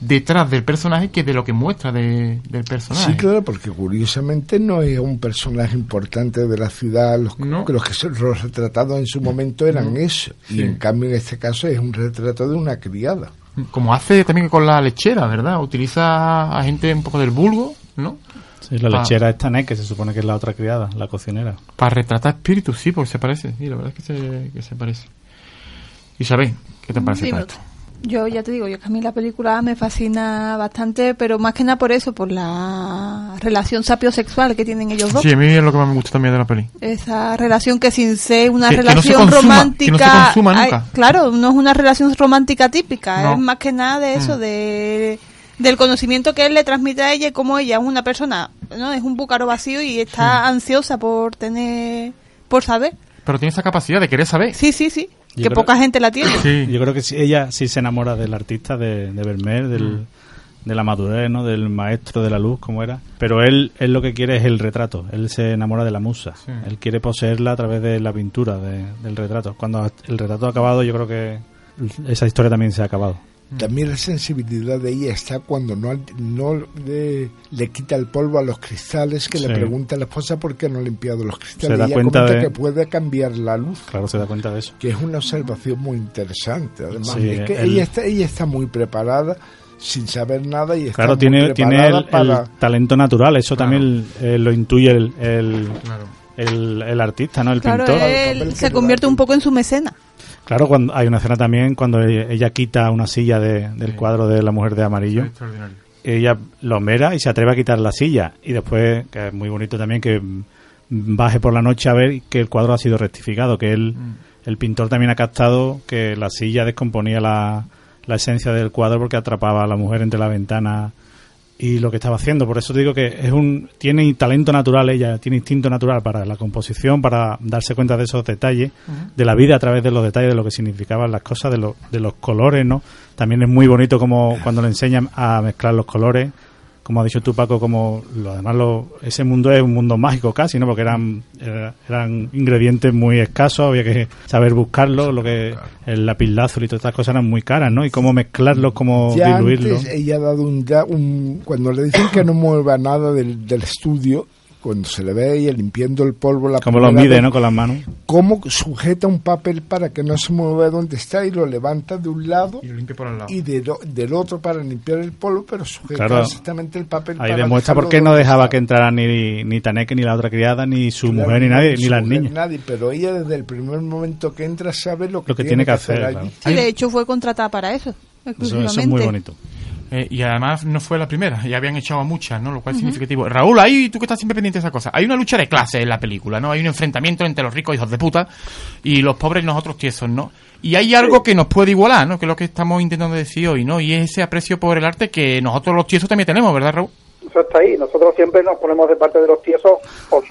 detrás del personaje que de lo que muestra de- del personaje. Sí, claro, porque curiosamente no es un personaje importante de la ciudad, los, No. que los que los retratados en su momento eran eso, y Sí. en cambio en este caso es un retrato de una criada. Como hace también con la lechera, ¿verdad? Utiliza a gente un poco del vulgo, ¿no? Sí, la Pa- lechera es Tané, que se supone que es la otra criada, la cocinera. Para retratar espíritus, sí, porque se parece. Sí, la verdad es que se, que se parece. Isabel, ¿qué te parece Dime todo esto? Yo ya te digo, yo que a mí la película me fascina bastante, pero más que nada por eso, por la relación sapiosexual que tienen ellos dos. Sí, a mí es lo que más me gusta también de la peli. Esa relación que sin ser una Que- que no se relación consuma, romántica. que no se consuma ay, nunca. claro, no es una relación romántica típica, No. es más que nada de eso, Mm. de del conocimiento que él le transmite a ella y cómo ella es una persona, ¿no? Es un búcaro vacío y está ansiosa por tener, por saber. Pero tiene esa capacidad de querer saber. Sí, sí, sí, Yo que creo- poca gente la tiene. Sí. Yo creo que sí, ella sí se enamora del artista, de, de Vermeer, del, de la madurez, ¿no? del maestro de la luz, como era. Pero él, él lo que quiere es el retrato. Él se enamora de la musa. Sí. Él quiere poseerla a través de la pintura, de- del retrato. Cuando el retrato ha acabado, yo creo que esa historia también se ha acabado. También la sensibilidad de ella está cuando no, no le, le quita el polvo a los cristales, que Sí. le pregunta a la esposa por qué no ha limpiado los cristales. Se da y ella cuenta comenta de- que puede cambiar la luz. Claro, se da cuenta de eso. que es una observación muy interesante. Además, Sí, es que el- ella, está, ella está muy preparada sin saber nada y está Claro, muy tiene, tiene el, para... el talento natural. Eso Claro. también eh, lo intuye el, el, Claro. el- el artista, ¿no? El Claro, pintor. él se convierte un poco en su mecena. Claro, cuando hay una escena también cuando ella, ella quita una silla de- del Sí. cuadro de la mujer de amarillo. Extraordinario. ella lo mira y se atreve a quitar la silla y después que es muy bonito también que baje por la noche a ver que el cuadro ha sido rectificado que él Mm. el pintor también ha captado que la silla descomponía la, la esencia del cuadro porque atrapaba a la mujer entre la ventana y lo que estaba haciendo. Por eso digo que es un tiene talento natural ella, tiene instinto natural para la composición, para darse cuenta de esos detalles, de la vida a través de los detalles, de lo que significaban las cosas, de, lo- de los colores, ¿no? También es muy bonito como cuando le enseñan a mezclar los colores, como ha dicho tú Paco, como lo, además lo, ese mundo es un mundo mágico casi, ¿no? Porque eran era- eran ingredientes muy escasos, había que saber buscarlos, lo que el lapislázuli y todas estas cosas eran muy caras, ¿no? Y cómo mezclarlos, cómo Ya diluirlos. antes ella ha dado un, ya un- Cuando le dicen que no mueva nada del, del estudio, cuando se le ve limpiando el polvo, la Como lo mide, vez, ¿no? Con las manos. cómo sujeta un papel para que no se mueva de donde está y lo levanta de un lado Y lo limpio por al lado. y de del otro para limpiar el polvo, pero sujeta Claro. exactamente el papel. Ahí para demuestra por qué no dejaba que entrara ni, ni Taneke, ni la otra criada, ni su Claro, mujer, ni nadie, ni las mujer, niñas. Nadie, pero ella desde el primer momento que entra sabe lo que, Lo que tiene que hacer, allí. claro. Sí, de hecho fue contratada para eso, eso es muy bonito. Eh, y además no fue la primera, ya habían echado a muchas, ¿no? Lo cual es significativo. Raúl, ahí tú que estás siempre pendiente de esa cosa. Hay una lucha de clases en la película, ¿no? Hay un enfrentamiento entre los ricos hijos de puta y los pobres y nosotros tiesos, ¿no? Y hay algo que nos puede igualar, ¿no? Que es lo que estamos intentando decir hoy, ¿no? Y es ese aprecio por el arte que nosotros los tiesos también tenemos, ¿verdad, Raúl? Eso está ahí. Nosotros siempre nos ponemos de parte de los tiesos por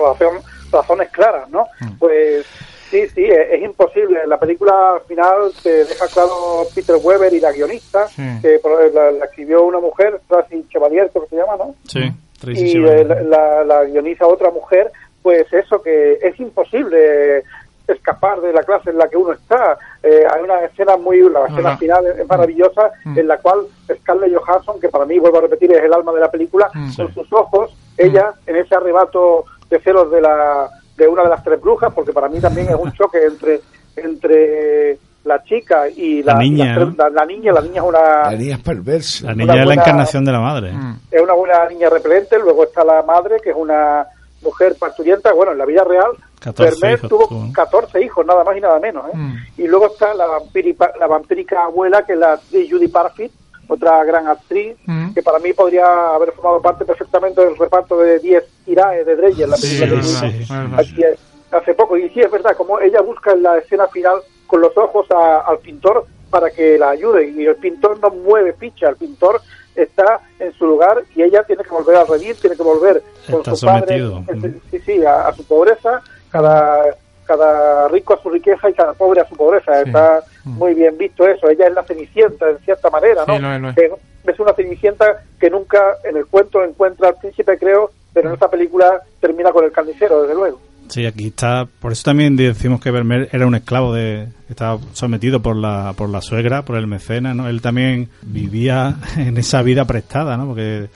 razones claras, ¿no? Pues sí, sí, es, es imposible. La película al final te deja claro Peter Weber y la guionista, Sí. que por- la, la escribió una mujer, Tracy Chevalier, creo que se llama, ¿no? Sí, Tracy y eh, la, la- guioniza otra mujer, pues eso, que es imposible escapar de la clase en la que uno está. Eh, hay una escena muy, la escena Ajá. final es maravillosa, Mm. en la cual Scarlett Johansson, que para mí, vuelvo a repetir, es el alma de la película, Mm. con sus ojos, ella, en ese arrebato de celos de la de una de las tres brujas, porque para mí también es un choque entre entre la chica y la, La niña, y las tres- ¿no? la, la niña, la niña es una La niña es perversa. La niña es la encarnación de la madre. Mm. es una buena niña repelente, luego está la madre, que es una mujer parturienta, bueno, en la vida real, 14 Vermeer hijos tuvo ¿no? 14 hijos, nada más y nada menos, ¿eh? Mm. Y luego está la, vampiripa- la vampírica abuela, que es la actriz Judy Parfitt, otra gran actriz, Mm. que para mí podría haber formado parte perfectamente del reparto de 10 Irae de Dreyer, la Sí, película aquí, eh, hace poco. Y sí, es verdad, como ella busca en la escena final con los ojos a- al pintor para que la ayude, y el pintor no mueve ficha, el pintor está en su lugar y ella tiene que volver a redil, tiene que volver con Está su padre, sometido. eh, sí, sí, a, a su pobreza, cada, cada rico a su riqueza y cada pobre a su pobreza. Sí. Está Mm. muy bien visto eso. Ella es la cenicienta, en cierta manera, ¿no? Sí, lo es. Que es una cenicienta que nunca en el cuento encuentra al príncipe, creo, pero en esta película termina con el carnicero, desde luego. Sí, aquí está. Por eso también decimos que Vermeer era un esclavo de. Estaba sometido por la, por la suegra, por el mecenas, ¿no? Él también vivía en esa vida prestada, ¿no? Porque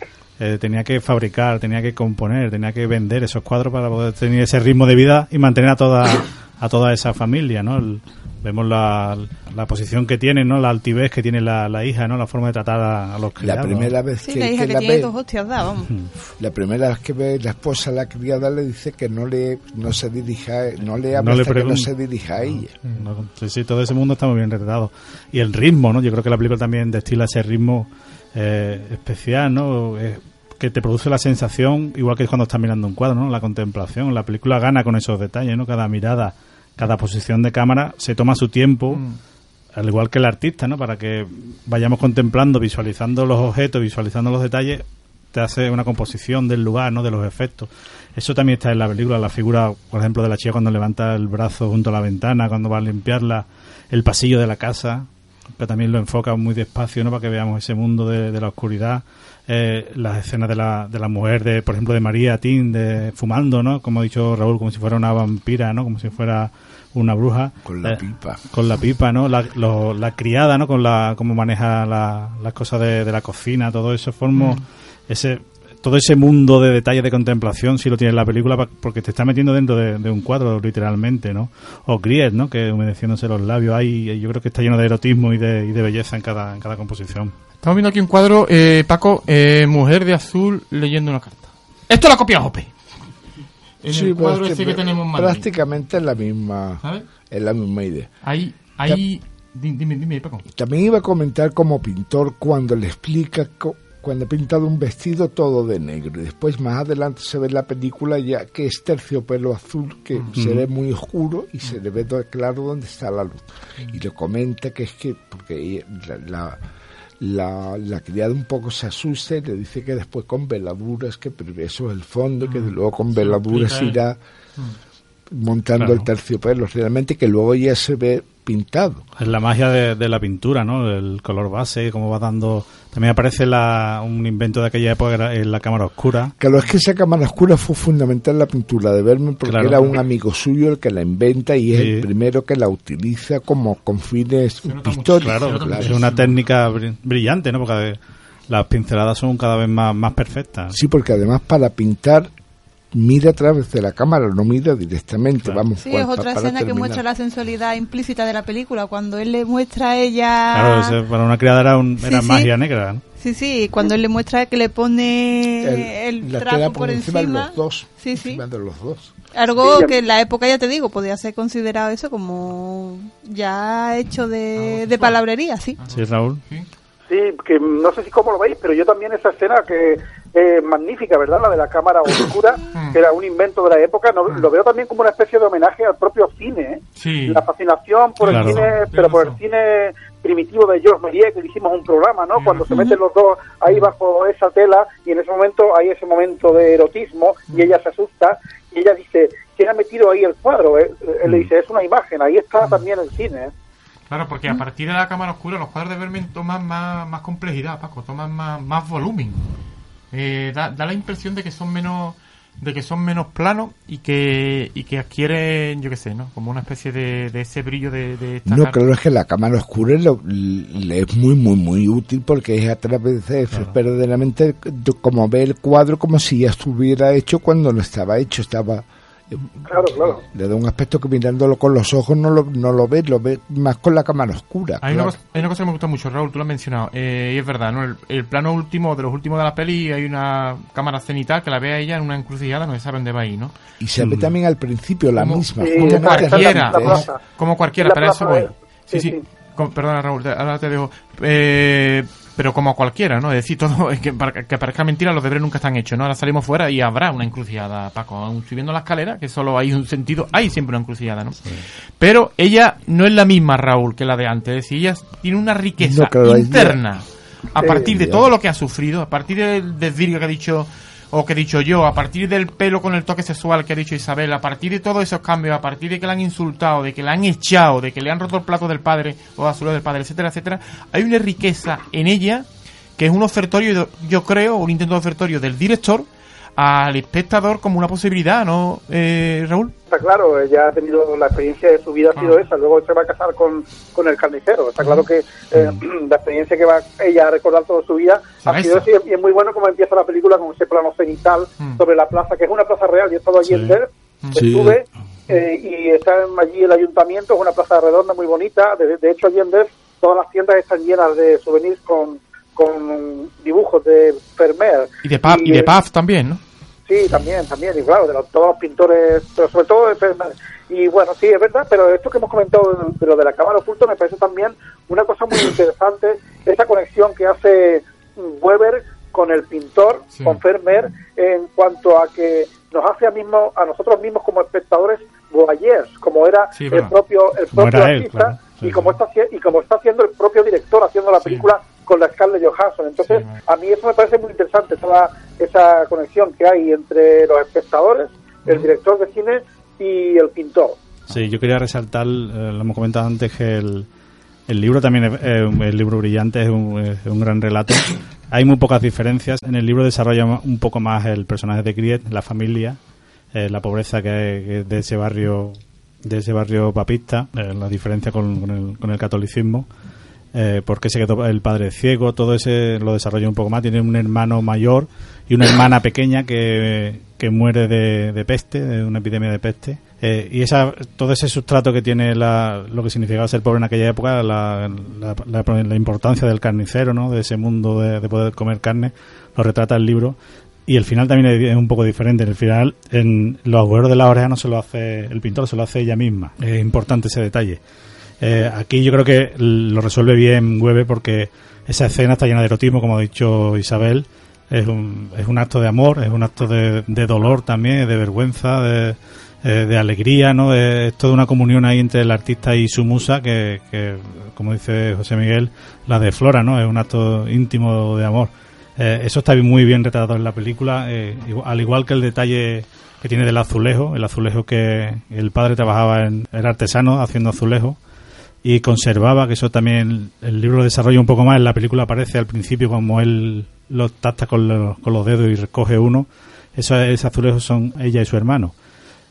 eh, tenía que fabricar, tenía que componer, tenía que vender esos cuadros para poder tener ese ritmo de vida y mantener a toda, a toda esa familia, ¿no? El- vemos la, la posición que tiene, ¿no? La altivez que tiene la, la hija, ¿no? La forma de tratar a, a los La criados. primera vez Sí, que, la hija que que la tiene ve, dos hostias da, vamos. la primera vez que ve la esposa a la criada le dice que no le no se dirija, no le habla No hasta que no se dirija a ella. No, sí, sí, todo ese mundo está muy bien retratado. Y el ritmo, ¿no? Yo creo que la película también destila ese ritmo eh, especial, ¿no? Eh, que te produce la sensación, igual que cuando estás mirando un cuadro, ¿no? La contemplación. La película gana con esos detalles, ¿no? Cada mirada, cada posición de cámara se toma su tiempo, al igual que el artista, ¿no? Para que vayamos contemplando, visualizando los objetos, visualizando los detalles, te hace una composición del lugar, ¿no? De los efectos. Eso también está en la película, la figura, por ejemplo, de la chica cuando levanta el brazo junto a la ventana, cuando va a limpiarla, el pasillo de la casa, que también lo enfoca muy despacio, ¿no? Para que veamos ese mundo de, de la oscuridad. Eh, las escenas de la, de la mujer, de, por ejemplo, de María Tin, de fumando, ¿no? Como ha dicho Raúl, como si fuera una vampira, ¿no? Como si fuera una bruja. Con la Eh, pipa. con la pipa, ¿no? La, lo- la criada, ¿no? Con la cómo maneja la- las cosas de, de la cocina, todo eso forma ese todo ese mundo de detalles de contemplación si lo tiene en la película porque te está metiendo dentro de, de un cuadro literalmente, ¿no? O Griet, ¿no? Que humedeciéndose los labios ahí, yo creo que está lleno de erotismo y de, y de belleza en cada, en cada composición. Estamos viendo aquí un cuadro, eh, Paco, eh, mujer de azul leyendo una carta. Esto lo ha copiado Jope. En Sí, el cuadro es ese que tenemos en Madrid. prácticamente es la misma ¿Sabes? es la misma idea. Ahí, ahí... di- Dime, dime, Paco. También iba a comentar como pintor cuando le explica cuando ha pintado un vestido todo de negro y después más adelante se ve en la película ya que es terciopelo azul que se ve muy oscuro y se le ve do- claro dónde está la luz y le comenta que es que porque la, la- la, la criada un poco se asusta y le dice que después con veladuras, que eso es el fondo, que luego con veladuras irá montando Claro. el terciopelo, realmente que luego ya se ve pintado. Es la magia de, de la pintura, ¿no? El color base, cómo va dando... También aparece la, un invento de aquella época, era en la cámara oscura. Claro, es que esa cámara oscura fue fundamental en la pintura de Vermeer porque Claro. era un amigo suyo el que la inventa y es Sí. el primero que la utiliza como con fines pictóricos. Claro, claro. es una técnica bri- brillante, ¿no? Porque las pinceladas son cada vez más, más perfectas. Sí, porque además para pintar mira a través de la cámara, no mira directamente. Claro. Vamos, Sí, cual- es otra escena que muestra la sensualidad implícita de la película, cuando él le muestra a ella... Claro, para una criada era, un, Sí, era sí. magia negra, ¿no? Sí, sí, cuando él le muestra que le pone el, la trapo tela por encima de los dos. Sí, sí. encima de los dos. Algo que en la época, ya te digo, podía ser considerado eso como ya hecho de, de palabrería, sí. Sí, Raúl. Sí, que no sé si cómo lo veis, pero yo también esa escena que es magnífica, ¿verdad? La de la cámara oscura, <coughs> que era un invento de la época, no- lo veo también como una especie de homenaje al propio cine. ¿eh? Sí. La fascinación por Claro. el cine, pero por el cine primitivo de Georges Méliès, que hicimos un programa, ¿no? Cuando se meten los dos ahí bajo esa tela y en ese momento hay ese momento de erotismo y ella se asusta y ella dice, ¿quién ha metido ahí el cuadro? eh? Él le dice, es una imagen, ahí está también el cine. ¿eh? Claro, porque a partir de la cámara oscura los cuadros de Vermeer toman más, más complejidad, Paco, toman más, más volumen. Eh, da, da la impresión de que son menos de que son menos planos y que y que adquieren, yo qué sé, ¿no? Como una especie de, de ese brillo de, de esta No, cara. claro, es que la cámara oscura lo- le es muy, muy, muy útil porque es a través de eso, es verdaderamente de- como ve el cuadro como si ya estuviera hecho cuando no estaba hecho, estaba... eh, Claro, claro. Le da un aspecto que mirándolo con los ojos no lo, no lo ves, lo ves más con la cámara oscura. Hay, una cosa, hay una cosa que me gusta mucho, Raúl, tú lo has mencionado, eh, y es verdad, ¿no? El, el plano último, de los últimos de la peli, hay una cámara cenital que la ve a ella en una encrucijada, no se sabe dónde va ahí, ¿no? Y se ve también al principio la Como- misma. Sí, como la- cualquiera, la como cualquiera, La para eso voy. de- Sí, sí, sí, sí. Com- perdona Raúl, te- ahora te dejo. Eh, pero como cualquiera, ¿no? Es decir, todo, es <laughs> que, para que parezca mentira, los deberes nunca están hechos, ¿no? Ahora salimos fuera y habrá una encrucijada, Paco. Aún subiendo la escalera, que solo hay un sentido, hay siempre una encrucijada, ¿no? Pero ella no es la misma, Raúl, que la de antes. Es decir, ella tiene una riqueza No, interna. A Sí, partir de todo lo que ha sufrido, a partir del desvirgo que ha dicho o que he dicho yo, a partir del pelo con el toque sexual que ha dicho Isabel, a partir de todos esos cambios, a partir de que la han insultado, de que la han echado, de que le han roto el plato del padre o la del padre, etcétera, etcétera, hay una riqueza en ella que es un ofertorio, yo creo, un intento de ofertorio del director al espectador como una posibilidad, ¿no, eh, Raúl? Está claro, ella ha tenido la experiencia de su vida ha sido Ah. esa, luego se va a casar con, con el carnicero. Está claro que eh, <clears throat> la experiencia que va ella a recordar toda su vida ha sido esa. esa y es muy bueno como empieza la película con ese plano cenital Mm. sobre la plaza, que es una plaza real. Yo he estado allí Sí. en Ver, Sí. estuve eh, y está allí el ayuntamiento, es una plaza redonda muy bonita. De, de hecho, allí en Ver todas las tiendas están llenas de souvenirs con, con dibujos de Vermeer. Y de Puff, y de Puff también, ¿no? Sí, también, también, y claro, de los- todos los pintores, pero sobre todo de Fernández. Y bueno, sí, es verdad, pero esto que hemos comentado de, lo de la cámara oculta me parece también una cosa muy interesante, esa conexión que hace Weber con el pintor, Sí. con Vermeer, en cuanto a que nos hace a, mismo, a nosotros mismos como espectadores voyeurs, como era Sí, el propio, el propio él, artista, claro. Sí, y, como está, y como está haciendo el propio director haciendo la película con la Scarlett Johansson. Entonces, Sí, a mí eso me parece muy interesante, toda esa conexión que hay entre los espectadores, el director de cine y el pintor. Sí, yo quería resaltar, eh, lo hemos comentado antes, que el, el libro también es, eh, el libro brillante, es un, es un gran relato. <laughs> Hay muy pocas diferencias. En el libro desarrolla un poco más el personaje de Griet, la familia, eh, la pobreza que que es de ese barrio de ese barrio papista, la diferencia con, con el, con el catolicismo. Eh, por se quedó el padre ciego, todo ese lo desarrolla un poco más. Tiene un hermano mayor y una hermana pequeña que, que muere de, de peste, de una epidemia de peste. Eh, y esa, todo ese sustrato que tiene la, lo que significaba ser pobre en aquella época, la, la, la- importancia del carnicero, ¿no? de ese mundo de, de poder comer carne, lo retrata el libro. Y el final también es es un poco diferente. En el final, en los agujeros de la oreja no se lo hace el pintor, se lo hace ella misma. Es importante ese detalle. Eh, aquí yo creo que lo resuelve bien Weber porque esa escena está llena de erotismo, como ha dicho Isabel. Es un, es un acto de amor, es un acto de, de dolor también, de vergüenza. De, eh, alegría, ¿no? Es toda una comunión ahí entre el artista y su musa que, que, como dice José Miguel, la de Flora, ¿no? Es un acto íntimo de amor. Eh, eso está muy bien retratado en la película, eh, al igual que el detalle que tiene del azulejo, el azulejo que el padre trabajaba en, era artesano haciendo azulejo y conservaba, que eso también el libro lo desarrolla un poco más, en la película aparece al principio como él lo tasta con los, con los dedos y recoge uno, esos, esos azulejos son ella y su hermano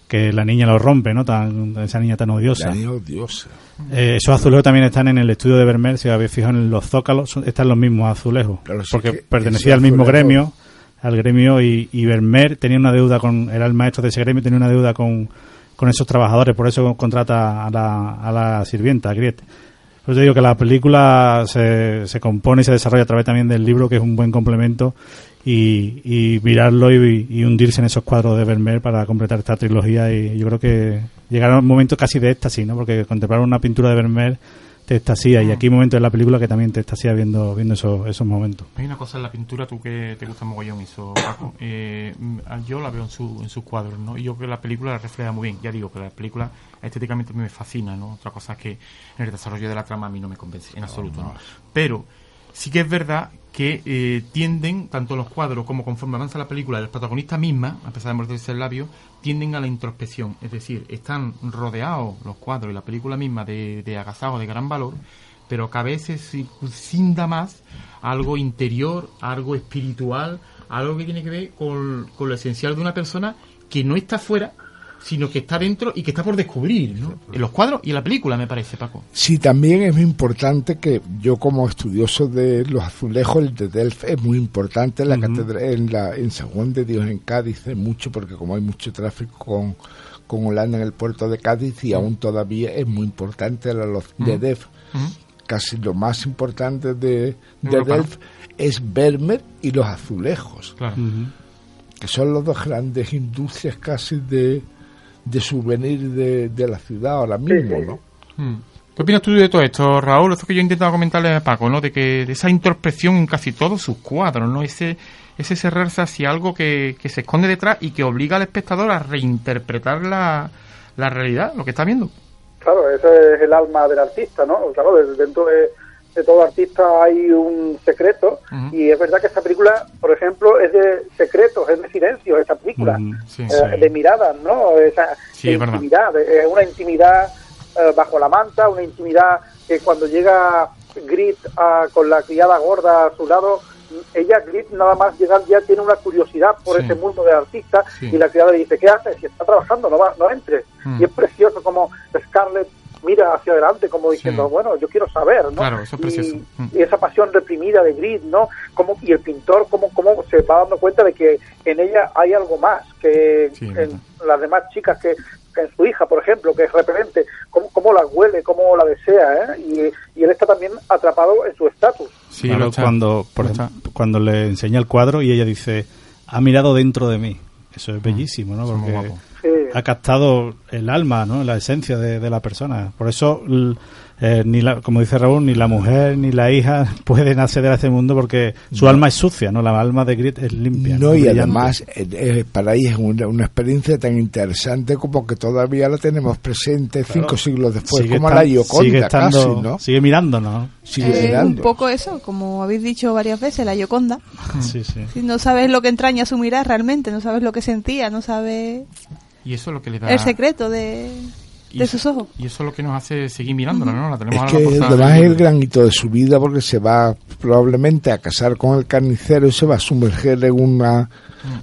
que la niña lo rompe, ¿no? Tan, esa niña tan odiosa. La niña odiosa. Eh, esos azulejos también están en el estudio de Vermeer, si habéis fijado en los zócalos, son- están los mismos azulejos. Claro, porque que pertenecía al mismo azulejo- gremio, al gremio, y, y Vermeer tenía una deuda con, era el maestro de ese gremio, tenía una deuda con, con esos trabajadores, por eso contrata a la, a la sirvienta, a Griet. Por eso digo que la película se, se compone y se desarrolla a través también del libro, que es un buen complemento, y, y mirarlo y, hundirse en esos cuadros de Vermeer para completar esta trilogía. Y yo creo que llegará un momento casi de éxtasis, ¿no? Porque contemplar una pintura de Vermeer te extasía, y aquí hay momentos en la película que también te extasía viendo, viendo esos, esos momentos. Hay una cosa en la pintura, tú que te gusta mogollón eso, Paco. <coughs> Eh, yo la veo en, su, en sus cuadros, ¿no? Y yo creo que la película la refleja muy bien. Ya digo que la película estéticamente me fascina, ¿no? Otra cosa es que en el desarrollo de la trama a mí no me convence en absoluto, ¿no? Pero sí que es verdad que eh, tienden, tanto los cuadros como conforme avanza la película, el protagonista misma, a pesar de morderse el labio, tienden a la introspección. Es decir, están rodeados los cuadros y la película misma de, de de gran valor, pero que a veces circunda más algo interior, algo espiritual, algo que tiene que ver con, con lo esencial de una persona que no está fuera, sino que está dentro y que está por descubrir, ¿no? En los cuadros y en la película, me parece, Paco. Sí, también es muy importante que yo como estudioso de los azulejos, el de Delft es muy importante en la catedral, en la en San Juan de Dios en Cádiz, es mucho porque como hay mucho tráfico con, con Holanda en el puerto de Cádiz y aún todavía es muy importante la de Delft. Casi lo más importante de. Delft es Vermeer y los azulejos, Claro. que son las dos grandes industrias casi de, de souvenir de, de la ciudad ahora mismo, ¿no? Mm. ¿Qué opinas tú de todo esto, Raúl? Esto que yo he intentado comentarle a Paco, ¿no? De que de esa introspección en casi todos sus cuadros, ¿no? Ese, ese cerrarse hacia algo que, que se esconde detrás y que obliga al espectador a reinterpretar la, la realidad, lo que está viendo. Claro, ese es el alma del artista, ¿no? Claro, de- dentro de, de todo artista hay un secreto y es verdad que esta película, por ejemplo, es de secretos, es de silencio, esta película, sí, eh, sí. de miradas, ¿no? Esa Sí, de es intimidad, es una intimidad eh, bajo la manta, una intimidad que cuando llega Grit ah, con la criada gorda a su lado, ella, Grit, nada más llegar ya tiene una curiosidad por ese mundo del artista y la criada le dice, ¿qué haces? Si está trabajando, no, va, no entres. Y es precioso como Scarlett mira hacia adelante como diciendo, Sí. bueno, yo quiero saber, ¿no? Claro, eso es precioso. Y, Mm. y esa pasión reprimida de Grit, ¿no? Como, y el pintor, cómo, cómo se va dando cuenta de que en ella hay algo más que Sí, en verdad. las demás chicas que, que en su hija, por ejemplo, que es repelente, cómo, cómo la huele, cómo la desea, ¿eh? Y, y él está también atrapado en su estatus. Sí, Claro, cuando, por cuando le enseña el cuadro y ella dice, ha mirado dentro de mí. Eso es bellísimo, ¿no? Porque ha captado el alma, ¿no? La esencia de, de la persona. Por eso, eh, ni la, como dice Raúl, ni la mujer ni la hija <laughs> pueden acceder a ese mundo porque su alma es sucia, ¿no? La alma de Grit es limpia. No, y brillante. además eh, eh, para ella es una, una experiencia tan interesante como que todavía la tenemos presente cinco siglos después, Sigue como la Gioconda sigue estando, casi, ¿no? Sigue mirándonos. Sigue Eh, un mirando. poco eso, como habéis dicho varias veces, la Yoconda. <laughs> Sí, sí. Si no sabes lo que entraña su mirar realmente, no sabes lo que sentía, no sabes Y eso es lo que le da... el secreto de, de sus ojos. Y eso es lo que nos hace seguir mirándola, ¿no? La tenemos Es que además es el gran hito de su vida porque se va probablemente a casar con el carnicero y se va a sumerger en una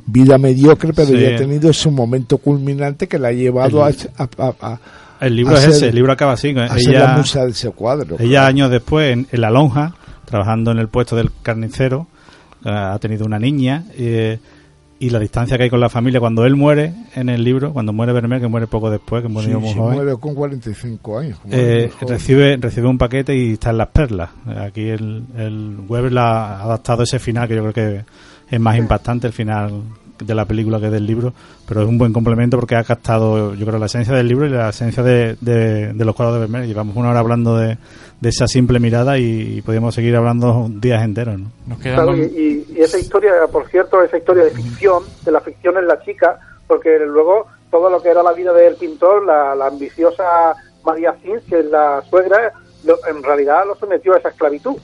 vida mediocre, pero Sí. ya ha tenido ese momento culminante que la ha llevado a, El- a- a- a- El libro a es ser- ese, el libro acaba así. a ser Ella, la musa de ese cuadro. ella años después, en, en la lonja, trabajando en el puesto del carnicero, eh, ha tenido una niña eh, y la distancia que hay con la familia cuando él muere en el libro, cuando muere Vermeer, que muere poco después, que muere Sí, muy sí, joven, muere con 45 años. eh, recibe recibe un paquete y está en las perlas. Aquí el, el Weber la ha adaptado ese final que yo creo que es más impactante el final de la película que del libro, pero es un buen complemento porque ha captado, yo creo, la esencia del libro y la esencia de, de- de los cuadros de Vermeer. Llevamos una hora hablando de, de esa simple mirada y, podríamos seguir hablando días enteros. ¿no? Nos quedan Claro, y, y esa historia, por cierto, esa historia de ficción, de la ficción en la chica, porque luego todo lo que era la vida del pintor, la, la ambiciosa María Cins, que es la suegra, lo- en realidad lo sometió a esa esclavitud.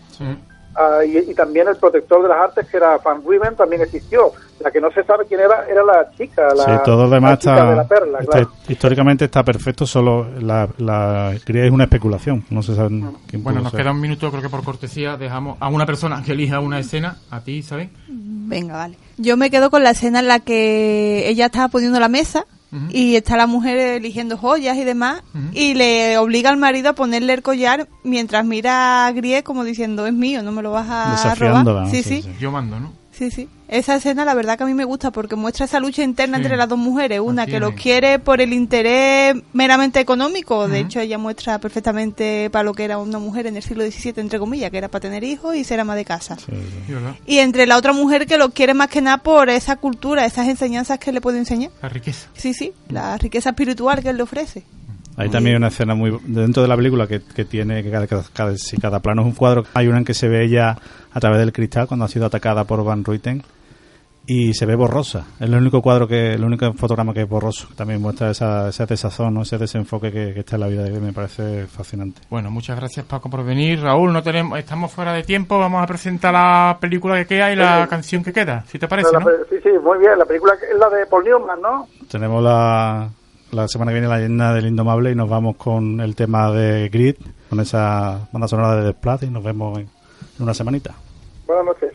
Ah, y, y también el protector de las artes, que era Van Ruiven, también existió. La que no se sabe quién era, era la chica, la, sí, todo la demás chica está, de la perla, está- claro. históricamente está perfecto, solo la, la cría es una especulación. No se sabe quién Bueno, nos ser. queda un minuto, creo que por cortesía dejamos a una persona que elija una escena, a ti, ¿sabes? Venga, vale. Yo me quedo con la escena en la que ella está poniendo la mesa y está la mujer eligiendo joyas y demás y le obliga al marido a ponerle el collar mientras mira a Grie como diciendo es mío, no me lo vas a Desafiándola, robar. Sí, sí, sí, sí. Yo mando, ¿no? Sí, sí. Esa escena la verdad que a mí me gusta porque muestra esa lucha interna Sí. entre las dos mujeres, una Así que lo quiere por el interés meramente económico, de hecho ella muestra perfectamente para lo que era una mujer en el siglo XVII entre comillas, que era para tener hijos y ser ama de casa. Y entre la otra mujer que lo quiere más que nada por esa cultura, esas enseñanzas que le puede enseñar. La riqueza. Sí, sí, la riqueza espiritual que él le ofrece. Hay también una escena muy dentro de la película que, que tiene que cada, cada- si cada plano es un cuadro. Hay una en que se ve ella a través del cristal cuando ha sido atacada por Van Ruiten y se ve borrosa. Es el único cuadro que, el único fotograma que es borroso. También muestra esa, ese desazón, ¿no? ese desenfoque que, que está en la vida de Gris. Me parece fascinante. Bueno, muchas gracias Paco por venir. Raúl, no tenemos, estamos fuera de tiempo. Vamos a presentar la película que queda y la Sí. canción que queda, si te parece, La ¿no? Sí, sí, muy bien. La película es la de Paul Newman, ¿no? Tenemos la, la semana que viene la leyenda del Indomable y nos vamos con el tema de Grid, con esa banda sonora de Desplate y nos vemos en una semanita. Buenas noches.